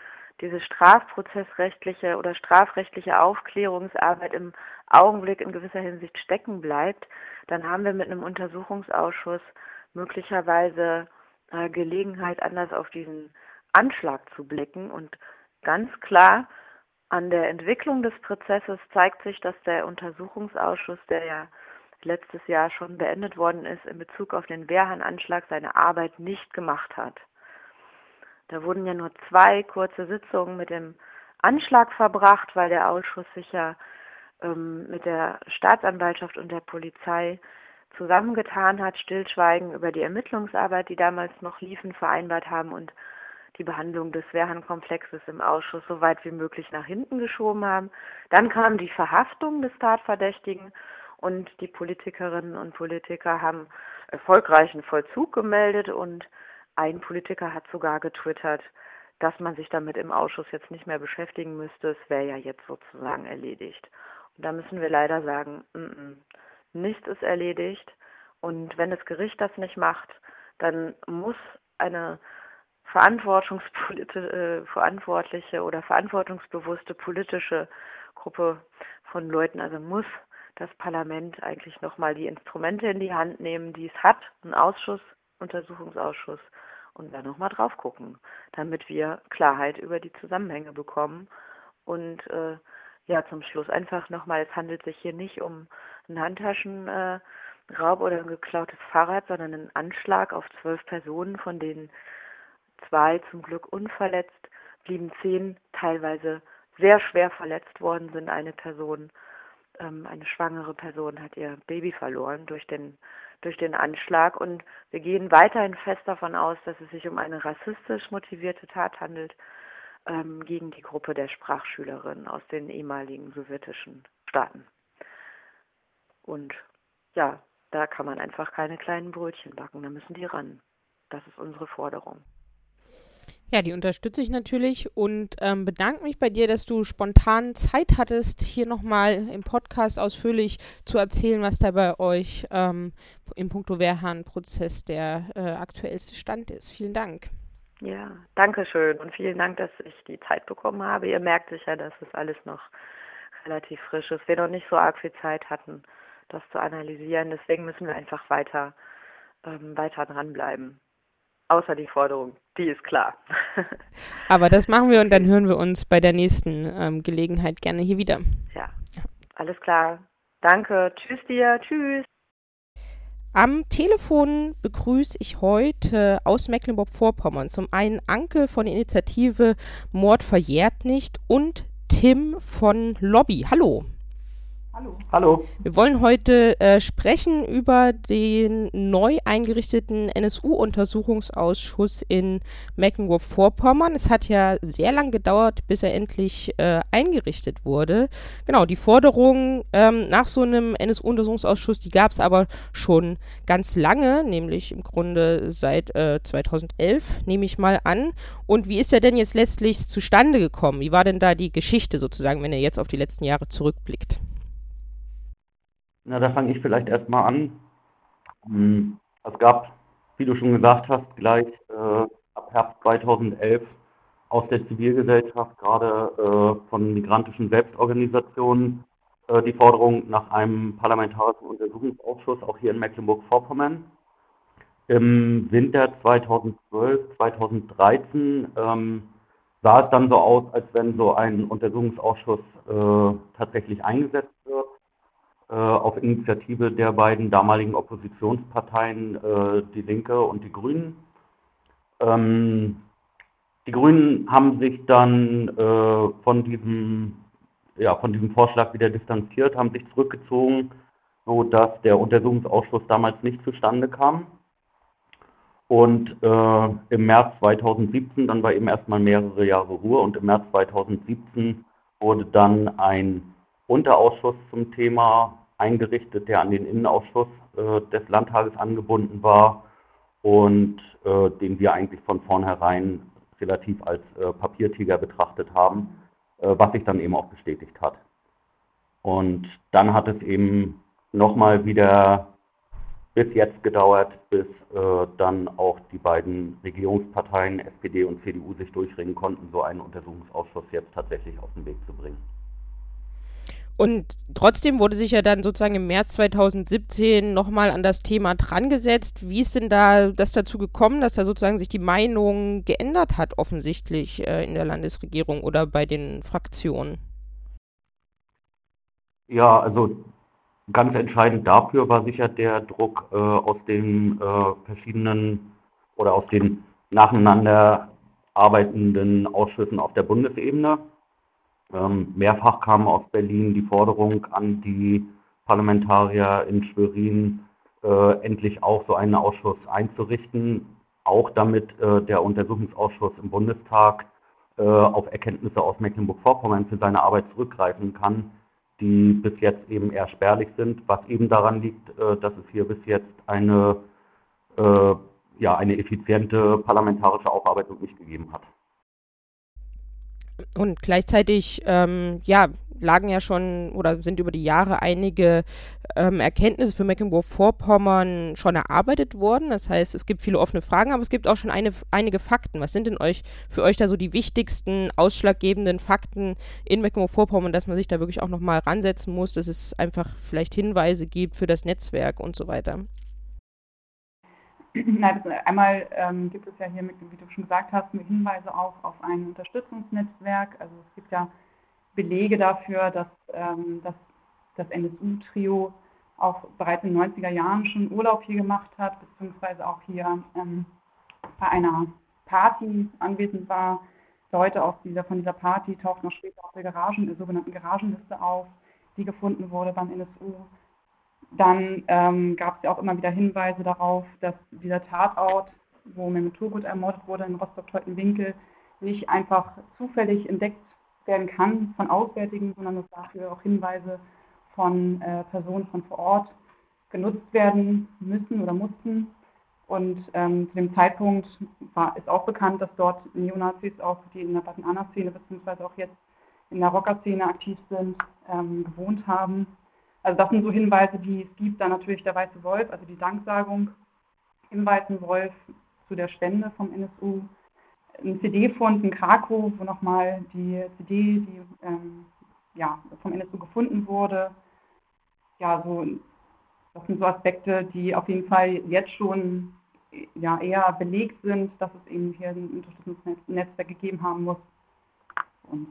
S3: diese strafprozessrechtliche oder strafrechtliche Aufklärungsarbeit im Augenblick in gewisser Hinsicht stecken bleibt, dann haben wir mit einem Untersuchungsausschuss möglicherweise äh, Gelegenheit, anders auf diesen Anschlag zu blicken. Und ganz klar an der Entwicklung des Prozesses zeigt sich, dass der Untersuchungsausschuss, der ja letztes Jahr schon beendet worden ist, in Bezug auf den Wehrhahn-Anschlag seine Arbeit nicht gemacht hat. Da wurden ja nur zwei kurze Sitzungen mit dem Anschlag verbracht, weil der Ausschuss sich ja ähm, mit der Staatsanwaltschaft und der Polizei zusammengetan hat, Stillschweigen über die Ermittlungsarbeit, die damals noch liefen, vereinbart haben und die Behandlung des Wehrhahn-Komplexes im Ausschuss so weit wie möglich nach hinten geschoben haben. Dann kam die Verhaftung des Tatverdächtigen und die Politikerinnen und Politiker haben erfolgreichen Vollzug gemeldet und ein Politiker hat sogar getwittert, dass man sich damit im Ausschuss jetzt nicht mehr beschäftigen müsste. Es wäre ja jetzt sozusagen erledigt. Und da müssen wir leider sagen, mm -mm, nichts ist erledigt. Und wenn das Gericht das nicht macht, dann muss eine äh, verantwortliche oder verantwortungsbewusste politische Gruppe von Leuten, also muss das Parlament eigentlich nochmal die Instrumente in die Hand nehmen, die es hat, ein Ausschuss, Untersuchungsausschuss, und dann nochmal drauf gucken, damit wir Klarheit über die Zusammenhänge bekommen und äh, ja, zum Schluss einfach nochmal, es handelt sich hier nicht um einen Handtaschenraub oder ein geklautes Fahrrad, sondern einen Anschlag auf zwölf Personen, von denen zwei zum Glück unverletzt, blieben zehn teilweise sehr schwer verletzt worden sind. Eine Person, ähm, eine schwangere Person hat ihr Baby verloren durch den, durch den Anschlag und wir gehen weiterhin fest davon aus, dass es sich um eine rassistisch motivierte Tat handelt ähm, gegen die Gruppe der Sprachschülerinnen aus den ehemaligen sowjetischen Staaten. Und ja, da kann man einfach keine kleinen Brötchen backen, da müssen die ran. Das ist unsere Forderung.
S1: Ja, die unterstütze ich natürlich und ähm, bedanke mich bei dir, dass du spontan Zeit hattest, hier nochmal im Podcast ausführlich zu erzählen, was da bei euch ähm, im Punkto Wehrhahn-Prozess der äh, aktuellste Stand ist. Vielen Dank.
S3: Ja, danke schön und vielen Dank, dass ich die Zeit bekommen habe. Ihr merkt sicher, dass es alles noch relativ frisch ist. Wir noch nicht so arg viel Zeit hatten, das zu analysieren. Deswegen müssen wir einfach weiter, ähm, weiter dranbleiben. Außer die Forderung, die ist klar.
S1: Aber das machen wir und dann hören wir uns bei der nächsten ähm, Gelegenheit gerne hier wieder.
S3: Ja, alles klar. Danke. Tschüss dir. Tschüss.
S1: Am Telefon begrüße ich heute aus Mecklenburg-Vorpommern zum einen Anke von der Initiative Mord verjährt nicht und Tim von Lobby. Hallo.
S4: Hallo. Hallo.
S1: Wir wollen heute äh, sprechen über den neu eingerichteten NSU-Untersuchungsausschuss in Mecklenburg-Vorpommern. Es hat ja sehr lang gedauert, bis er endlich äh, eingerichtet wurde. Genau, die Forderung ähm, nach so einem NSU-Untersuchungsausschuss, die gab es aber schon ganz lange, nämlich im Grunde seit äh, 2011, nehme ich mal an. Und wie ist er denn jetzt letztlich zustande gekommen? Wie war denn da die Geschichte sozusagen, wenn er jetzt auf die letzten Jahre zurückblickt?
S4: Na, da fange ich vielleicht erstmal an. Hm, es gab, wie du schon gesagt hast, gleich äh, ab Herbst 2011 aus der Zivilgesellschaft, gerade äh, von migrantischen Selbstorganisationen, äh, die Forderung nach einem parlamentarischen Untersuchungsausschuss, auch hier in Mecklenburg-Vorpommern. Im Winter 2012, 2013 ähm, sah es dann so aus, als wenn so ein Untersuchungsausschuss äh, tatsächlich eingesetzt wird. Äh, auf Initiative der beiden damaligen Oppositionsparteien, äh, die Linke und die Grünen. Ähm, die Grünen haben sich dann äh, von, diesem, ja, von diesem Vorschlag wieder distanziert, haben sich zurückgezogen, sodass der Untersuchungsausschuss damals nicht zustande kam. Und äh, im März 2017, dann war eben erstmal mehrere Jahre Ruhe und im März 2017 wurde dann ein Unterausschuss zum Thema eingerichtet, der an den Innenausschuss äh, des Landtages angebunden war und äh, den wir eigentlich von vornherein relativ als äh, Papiertiger betrachtet haben, äh, was sich dann eben auch bestätigt hat. Und dann hat es eben nochmal wieder bis jetzt gedauert, bis äh, dann auch die beiden Regierungsparteien SPD und CDU sich durchringen konnten, so einen Untersuchungsausschuss jetzt tatsächlich auf den Weg zu bringen.
S1: Und trotzdem wurde sich ja dann sozusagen im März 2017 nochmal an das Thema dran gesetzt. Wie ist denn da das dazu gekommen, dass da sozusagen sich die Meinung geändert hat, offensichtlich äh, in der Landesregierung oder bei den Fraktionen?
S4: Ja, also ganz entscheidend dafür war sicher der Druck äh, aus den äh, verschiedenen oder aus den nacheinander arbeitenden Ausschüssen auf der Bundesebene. Ähm, mehrfach kam aus Berlin die Forderung an die Parlamentarier in Schwerin, äh, endlich auch so einen Ausschuss einzurichten, auch damit äh, der Untersuchungsausschuss im Bundestag äh, auf Erkenntnisse aus Mecklenburg-Vorpommern für seine Arbeit zurückgreifen kann, die bis jetzt eben eher spärlich sind, was eben daran liegt, äh, dass es hier bis jetzt eine, äh, ja, eine effiziente parlamentarische Aufarbeitung nicht gegeben hat.
S1: Und gleichzeitig, ähm, ja, lagen ja schon oder sind über die Jahre einige ähm, Erkenntnisse für Mecklenburg-Vorpommern schon erarbeitet worden. Das heißt, es gibt viele offene Fragen, aber es gibt auch schon eine, einige Fakten. Was sind denn euch für euch da so die wichtigsten, ausschlaggebenden Fakten in Mecklenburg-Vorpommern, dass man sich da wirklich auch nochmal ransetzen muss, dass es einfach vielleicht Hinweise gibt für das Netzwerk und so weiter?
S5: Na, das, einmal ähm, gibt es ja hier, mit, wie du schon gesagt hast, Hinweise auch auf ein Unterstützungsnetzwerk. Also es gibt ja Belege dafür, dass, ähm, dass das NSU-Trio auch bereits in den 90er Jahren schon Urlaub hier gemacht hat, beziehungsweise auch hier ähm, bei einer Party anwesend war. Leute aus dieser, von dieser Party tauchten noch später auf der Garagen, der sogenannten Garagenliste auf, die gefunden wurde beim NSU. Dann ähm, gab es ja auch immer wieder Hinweise darauf, dass dieser Tatort, wo Mehmet Turgut ermordet wurde in Rostock-Teutenwinkel, nicht einfach zufällig entdeckt werden kann von Auswärtigen, sondern dass dafür auch Hinweise von äh, Personen von vor Ort genutzt werden müssen oder mussten. Und ähm, zu dem Zeitpunkt war, ist auch bekannt, dass dort Neonazis, auch die in der Button-Anna-Szene beziehungsweise auch jetzt in der Rocker-Szene aktiv sind, ähm, gewohnt haben. Also das sind so Hinweise, die es gibt. Dann natürlich der Weiße Wolf, also die Danksagung im Weißen Wolf zu der Spende vom NSU. Ein CD-Fund in Krakow, wo nochmal die CD, die ähm, ja, vom NSU gefunden wurde. Ja, so, das sind so Aspekte, die auf jeden Fall jetzt schon ja, eher belegt sind, dass es eben hier ein Unterstützungsnetzwerk gegeben haben muss. Und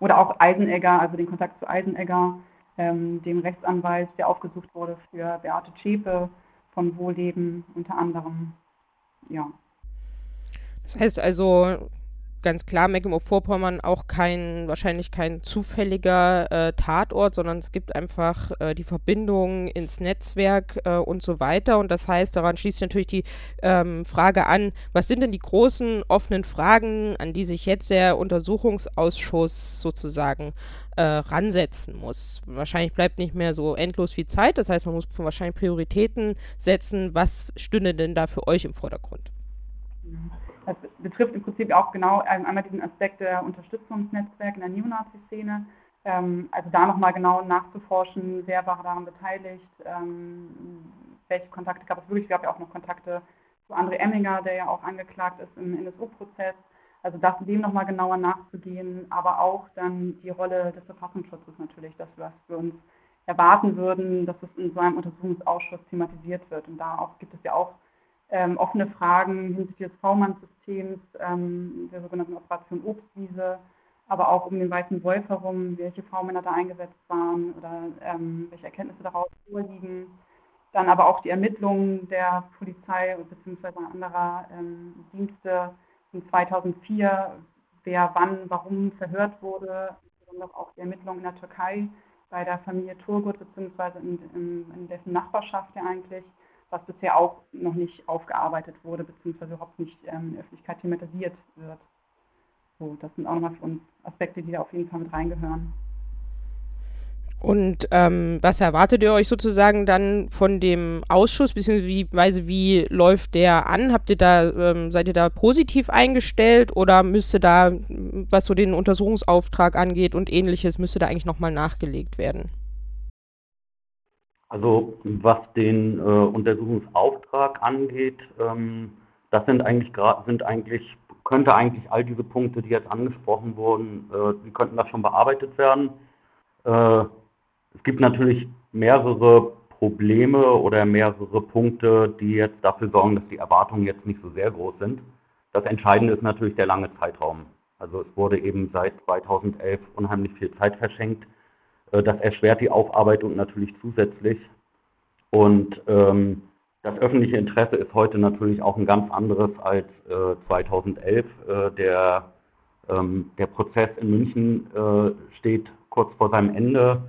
S5: oder auch Eisenegger, also den Kontakt zu Eisenegger, ähm, dem Rechtsanwalt, der aufgesucht wurde für Beate Zschäpe von Wohlleben unter anderem. Ja.
S1: Das heißt also, ganz klar Mecklenburg-Vorpommern auch kein, wahrscheinlich kein zufälliger äh, Tatort, sondern es gibt einfach äh, die Verbindung ins Netzwerk äh, und so weiter. Und das heißt, daran schließt natürlich die ähm, Frage an, was sind denn die großen offenen Fragen, an die sich jetzt der Untersuchungsausschuss sozusagen äh, ransetzen muss? Wahrscheinlich bleibt nicht mehr so endlos viel Zeit. Das heißt, man muss wahrscheinlich Prioritäten setzen. Was stünde denn da für euch im Vordergrund?
S5: Mhm. Das betrifft im Prinzip auch genau ähm, einmal diesen Aspekt der Unterstützungsnetzwerke in der Neonazi-Szene. Ähm, also da nochmal genau nachzuforschen, wer war daran beteiligt, ähm, welche Kontakte gab es wirklich. Es gab ja auch noch Kontakte zu André Emminger, der ja auch angeklagt ist im NSU-Prozess. Also das dem nochmal genauer nachzugehen, aber auch dann die Rolle des Verfassungsschutzes natürlich, dass wir, wir uns erwarten würden, dass es in so einem Untersuchungsausschuss thematisiert wird. Und da gibt es ja auch ähm, offene Fragen hinsichtlich des V-Mann-Systems, ähm, der sogenannten Operation Obstwiese, aber auch um den Weißen Wolf herum, welche V-Männer da eingesetzt waren oder ähm, welche Erkenntnisse daraus vorliegen. Dann aber auch die Ermittlungen der Polizei bzw. anderer ähm, Dienste in 2004, wer wann, warum verhört wurde, besonders auch die Ermittlungen in der Türkei bei der Familie Turgut bzw. In, in, in dessen Nachbarschaft ja eigentlich was bisher auch noch nicht aufgearbeitet wurde, beziehungsweise überhaupt nicht ähm, in der Öffentlichkeit thematisiert wird. So, das sind auch nochmal für uns Aspekte, die da auf jeden Fall mit reingehören.
S1: Und ähm, was erwartet ihr euch sozusagen dann von dem Ausschuss, beziehungsweise wie läuft der an? Habt ihr da, ähm, seid ihr da positiv eingestellt oder müsste da, was so den Untersuchungsauftrag angeht und ähnliches, müsste da eigentlich nochmal nachgelegt werden?
S4: Also was den äh, Untersuchungsauftrag angeht, ähm, das sind eigentlich sind eigentlich könnte eigentlich all diese Punkte, die jetzt angesprochen wurden, äh, die könnten da schon bearbeitet werden. Äh, es gibt natürlich mehrere Probleme oder mehrere Punkte, die jetzt dafür sorgen, dass die Erwartungen jetzt nicht so sehr groß sind. Das Entscheidende ist natürlich der lange Zeitraum. Also es wurde eben seit 2011 unheimlich viel Zeit verschenkt. Äh, das erschwert die Aufarbeitung natürlich zusätzlich. Und ähm, das öffentliche Interesse ist heute natürlich auch ein ganz anderes als äh, 2011. Äh, der, ähm, der Prozess in München äh, steht kurz vor seinem Ende.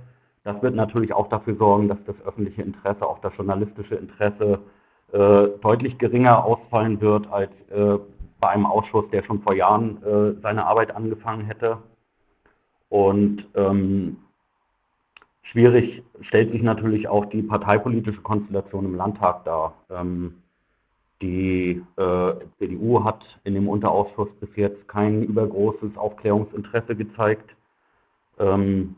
S4: Das wird natürlich auch dafür sorgen, dass das öffentliche Interesse, auch das journalistische Interesse äh, deutlich geringer ausfallen wird als äh, bei einem Ausschuss, der schon vor Jahren seine Arbeit angefangen hätte. Und ähm, schwierig stellt sich natürlich auch die parteipolitische Konstellation im Landtag dar. Ähm, die äh, CDU hat in dem Unterausschuss bis jetzt kein übergroßes Aufklärungsinteresse gezeigt. Ähm,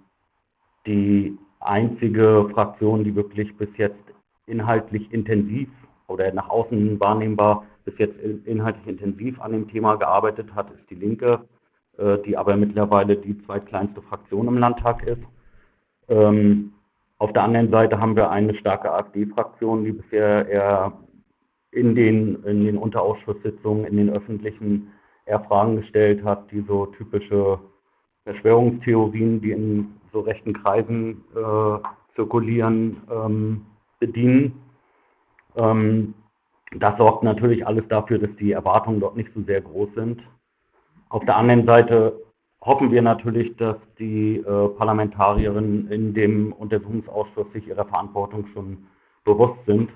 S4: die einzige Fraktion, die wirklich bis jetzt inhaltlich intensiv oder nach außen wahrnehmbar bis jetzt inhaltlich intensiv an dem Thema gearbeitet hat, ist die Linke, äh, die aber mittlerweile die zweitkleinste Fraktion im Landtag ist. Ähm, auf der anderen Seite haben wir eine starke AfD-Fraktion, die bisher eher in den, in den Unterausschusssitzungen, in den öffentlichen eher Fragen gestellt hat, die so typische Verschwörungstheorien, die in so rechten Kreisen äh, zirkulieren, ähm, bedienen. Ähm, das sorgt natürlich alles dafür, dass die Erwartungen dort nicht so sehr groß sind. Auf der anderen Seite hoffen wir natürlich, dass die äh, Parlamentarierinnen in dem Untersuchungsausschuss sich ihrer Verantwortung schon bewusst sind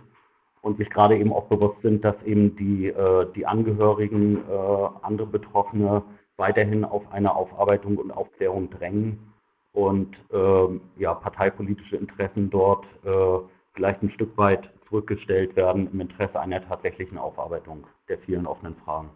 S4: und sich gerade eben auch bewusst sind, dass eben die, äh, die Angehörigen, äh, andere Betroffene weiterhin auf eine Aufarbeitung und Aufklärung drängen und ähm, ja, parteipolitische Interessen dort äh, vielleicht ein Stück weit zurückgestellt werden im Interesse einer tatsächlichen Aufarbeitung der vielen offenen Fragen.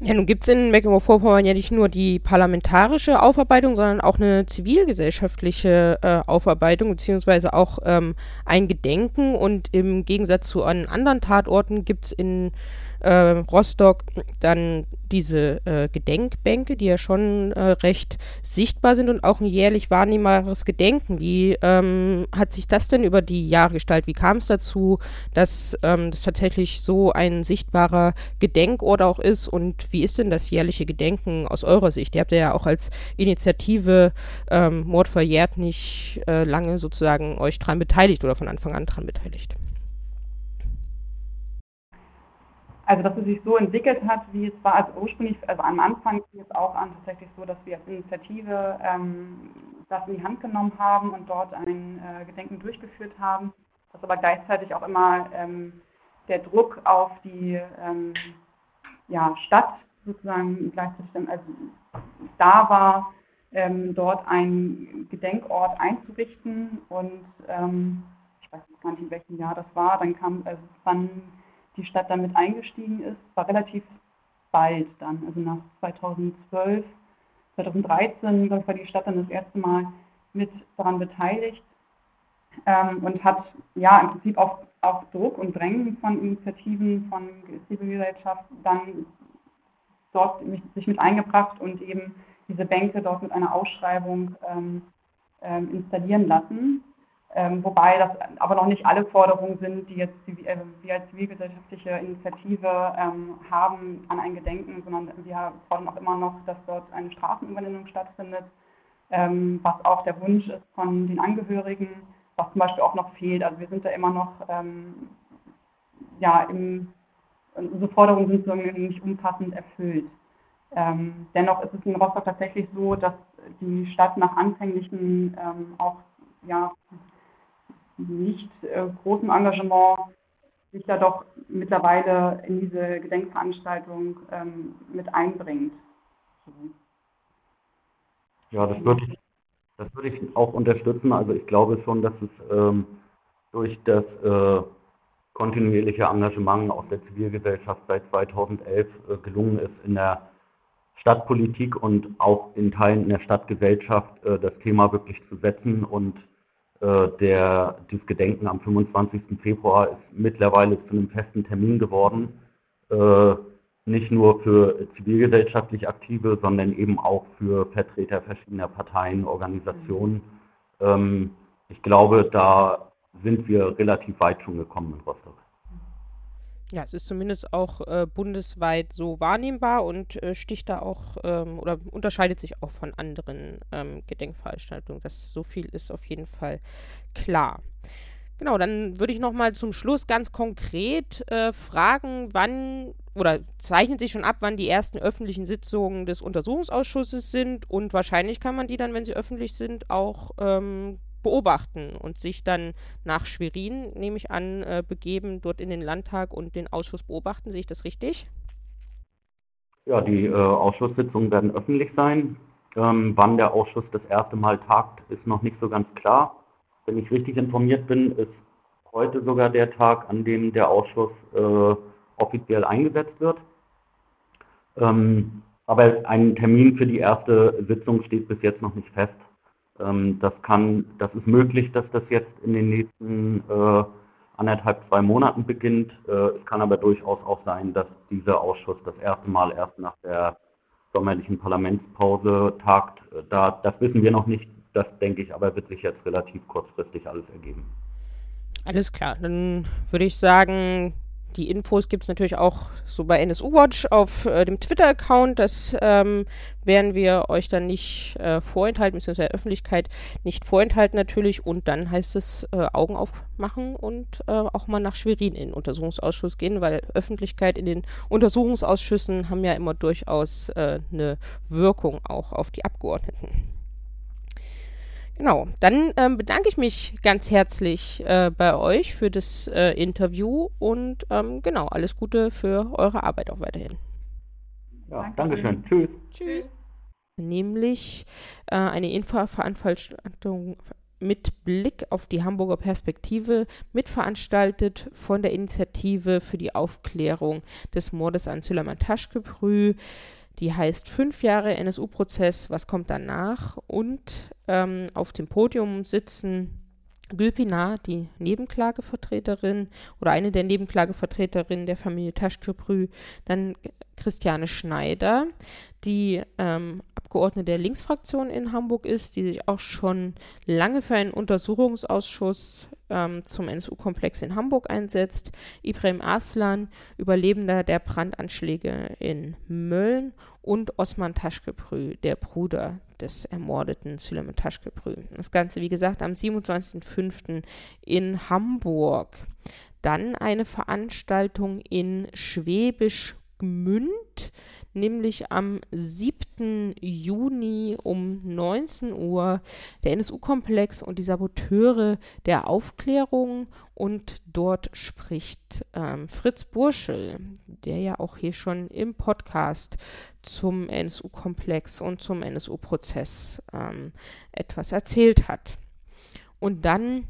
S1: Ja, nun gibt es in Mecklenburg-Vorpommern ja nicht nur die parlamentarische Aufarbeitung, sondern auch eine zivilgesellschaftliche äh, Aufarbeitung, beziehungsweise auch ähm, ein Gedenken. Und im Gegensatz zu anderen Tatorten gibt es in äh, Rostock dann diese äh, Gedenkbänke, die ja schon äh, recht sichtbar sind und auch ein jährlich wahrnehmbares Gedenken. Wie ähm, hat sich das denn über die Jahre gestaltet? Wie kam es dazu, dass ähm, das tatsächlich so ein sichtbarer Gedenkort auch ist? Und wie ist denn das jährliche Gedenken aus eurer Sicht? Ihr habt ja auch als Initiative ähm, Mord verjährt nicht äh, lange sozusagen euch dran beteiligt oder von Anfang an dran beteiligt.
S5: Also dass es sich so entwickelt hat, wie es war, also ursprünglich, also am Anfang fing es auch an tatsächlich so, dass wir als Initiative ähm, das in die Hand genommen haben und dort ein äh, Gedenken durchgeführt haben, dass aber gleichzeitig auch immer ähm, der Druck auf die ähm, ja, Stadt sozusagen gleichzeitig also da war, ähm, dort einen Gedenkort einzurichten und ähm, ich weiß gar nicht, in welchem Jahr das war, dann kam, also dann die Stadt damit eingestiegen ist, war relativ bald dann, also nach 2012, 2013 war die Stadt dann das erste Mal mit daran beteiligt ähm, und hat ja im Prinzip auf, auf Druck und Drängen von Initiativen von Zivilgesellschaft dann dort sich mit eingebracht und eben diese Bänke dort mit einer Ausschreibung ähm, ähm, installieren lassen. Ähm, wobei das aber noch nicht alle Forderungen sind, die jetzt äh, wir als zivilgesellschaftliche Initiative ähm, haben an ein Gedenken, sondern wir fordern auch immer noch, dass dort eine Straßenüberwindung stattfindet, ähm, was auch der Wunsch ist von den Angehörigen, was zum Beispiel auch noch fehlt. Also wir sind da immer noch, ähm, ja, im, unsere Forderungen sind so nicht umfassend erfüllt. Ähm, dennoch ist es in Rostock tatsächlich so, dass die Stadt nach anfänglichen ähm, auch ja, nicht äh, großem Engagement sich da doch mittlerweile in diese Gedenkveranstaltung ähm, mit einbringt.
S4: Ja, das würde ich, das würde ich auch unterstützen. Also ich glaube schon, dass es ähm, durch das äh, kontinuierliche Engagement aus der Zivilgesellschaft seit 2011 äh, gelungen ist, in der Stadtpolitik und auch in Teilen in der Stadtgesellschaft äh, das Thema wirklich zu setzen und der, dieses Gedenken am 25. Februar ist mittlerweile zu einem festen Termin geworden. Äh, nicht nur für zivilgesellschaftlich Aktive, sondern eben auch für Vertreter verschiedener Parteien, Organisationen. Ähm, ich glaube, da sind wir relativ weit schon gekommen in Rostock.
S1: Ja, es ist zumindest auch äh, bundesweit so wahrnehmbar und äh, sticht da auch ähm, oder unterscheidet sich auch von anderen ähm, Gedenkveranstaltungen. Das so viel ist auf jeden Fall klar. Genau, dann würde ich nochmal zum Schluss ganz konkret äh, fragen, wann oder zeichnet sich schon ab, wann die ersten öffentlichen Sitzungen des Untersuchungsausschusses sind und wahrscheinlich kann man die dann, wenn sie öffentlich sind, auch ähm, beobachten und sich dann nach Schwerin, nehme ich an, äh, begeben, dort in den Landtag und den Ausschuss beobachten. Sehe ich das richtig?
S4: Ja, die äh, Ausschusssitzungen werden öffentlich sein. Ähm, wann der Ausschuss das erste Mal tagt, ist noch nicht so ganz klar. Wenn ich richtig informiert bin, ist heute sogar der Tag, an dem der Ausschuss äh, offiziell eingesetzt wird. Ähm, aber ein Termin für die erste Sitzung steht bis jetzt noch nicht fest. Ähm, das kann, das ist möglich, dass das jetzt in den nächsten äh, anderthalb, zwei Monaten beginnt. Äh, es kann aber durchaus auch sein, dass dieser Ausschuss das erste Mal erst nach der sommerlichen Parlamentspause tagt. Äh, da, das wissen wir noch nicht. Das denke ich aber wird sich jetzt relativ kurzfristig alles ergeben.
S1: Alles klar, dann würde ich sagen, die Infos gibt es natürlich auch so bei NSU Watch auf äh, dem Twitter-Account. Das ähm, werden wir euch dann nicht äh, vorenthalten, beziehungsweise der Öffentlichkeit nicht vorenthalten natürlich. Und dann heißt es äh, Augen aufmachen und äh, auch mal nach Schwerin in den Untersuchungsausschuss gehen, weil Öffentlichkeit in den Untersuchungsausschüssen haben ja immer durchaus äh, eine Wirkung auch auf die Abgeordneten. Genau, dann ähm, bedanke ich mich ganz herzlich äh, bei euch für das äh, Interview und ähm, genau, alles Gute für eure Arbeit auch weiterhin.
S4: Ja, Dankeschön. Tschüss.
S1: Tschüss. Nämlich äh, eine Infoveranstaltung mit Blick auf die Hamburger Perspektive mitveranstaltet von der Initiative für die Aufklärung des Mordes an Süleyman Taschkebrü die heißt Fünf Jahre NSU-Prozess, was kommt danach? Und ähm, auf dem Podium sitzen Gülpinar, die Nebenklagevertreterin oder eine der Nebenklagevertreterinnen der Familie Taschköprü, dann Christiane Schneider, die ähm, Abgeordnete der Linksfraktion in Hamburg ist, die sich auch schon lange für einen Untersuchungsausschuss ähm, zum NSU-Komplex in Hamburg einsetzt. Ibrahim Aslan, Überlebender der Brandanschläge in Mölln und Osman Taschkeprü, der Bruder des ermordeten Süleyman Taschkeprü. Das Ganze, wie gesagt, am 27.05. in Hamburg. Dann eine Veranstaltung in Schwäbisch Gmünd nämlich am 7. Juni um 19 Uhr der NSU-Komplex und die Saboteure der Aufklärung und dort spricht ähm, Fritz Burschel, der ja auch hier schon im Podcast zum NSU-Komplex und zum NSU-Prozess ähm, etwas erzählt hat. Und dann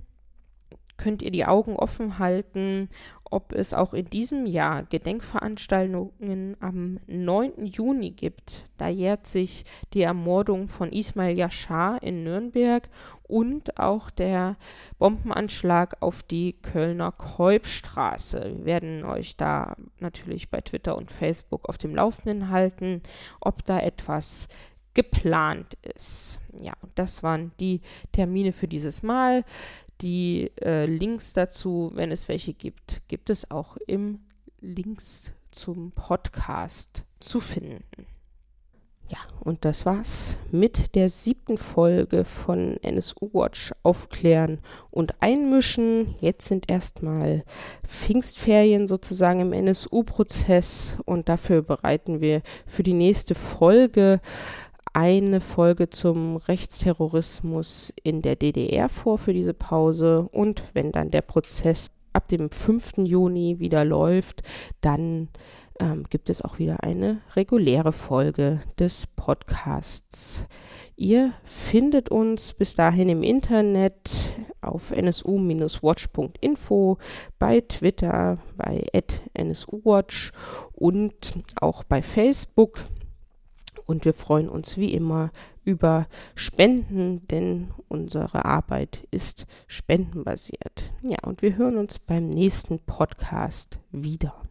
S1: könnt ihr die Augen offen halten, ob es auch in diesem Jahr Gedenkveranstaltungen am 9. Juni gibt. Da jährt sich die Ermordung von Ismail Yashar in Nürnberg und auch der Bombenanschlag auf die Kölner Kolbstraße. Wir werden euch da natürlich bei Twitter und Facebook auf dem Laufenden halten, ob da etwas geplant ist. Ja, das waren die Termine für dieses Mal. Die äh, Links dazu, wenn es welche gibt, gibt es auch im Links zum Podcast zu finden. Ja, und das war's mit der siebten Folge von NSU Watch Aufklären und Einmischen. Jetzt sind erstmal Pfingstferien sozusagen im NSU-Prozess und dafür bereiten wir für die nächste Folge eine Folge zum Rechtsterrorismus in der DDR vor für diese Pause und wenn dann der Prozess ab dem 5. Juni wieder läuft, dann ähm, gibt es auch wieder eine reguläre Folge des Podcasts. Ihr findet uns bis dahin im Internet auf nsu-watch.info, bei Twitter, bei nsuwatch und auch bei Facebook Und wir freuen uns wie immer über Spenden, denn unsere Arbeit ist spendenbasiert. Ja, und wir hören uns beim nächsten Podcast wieder.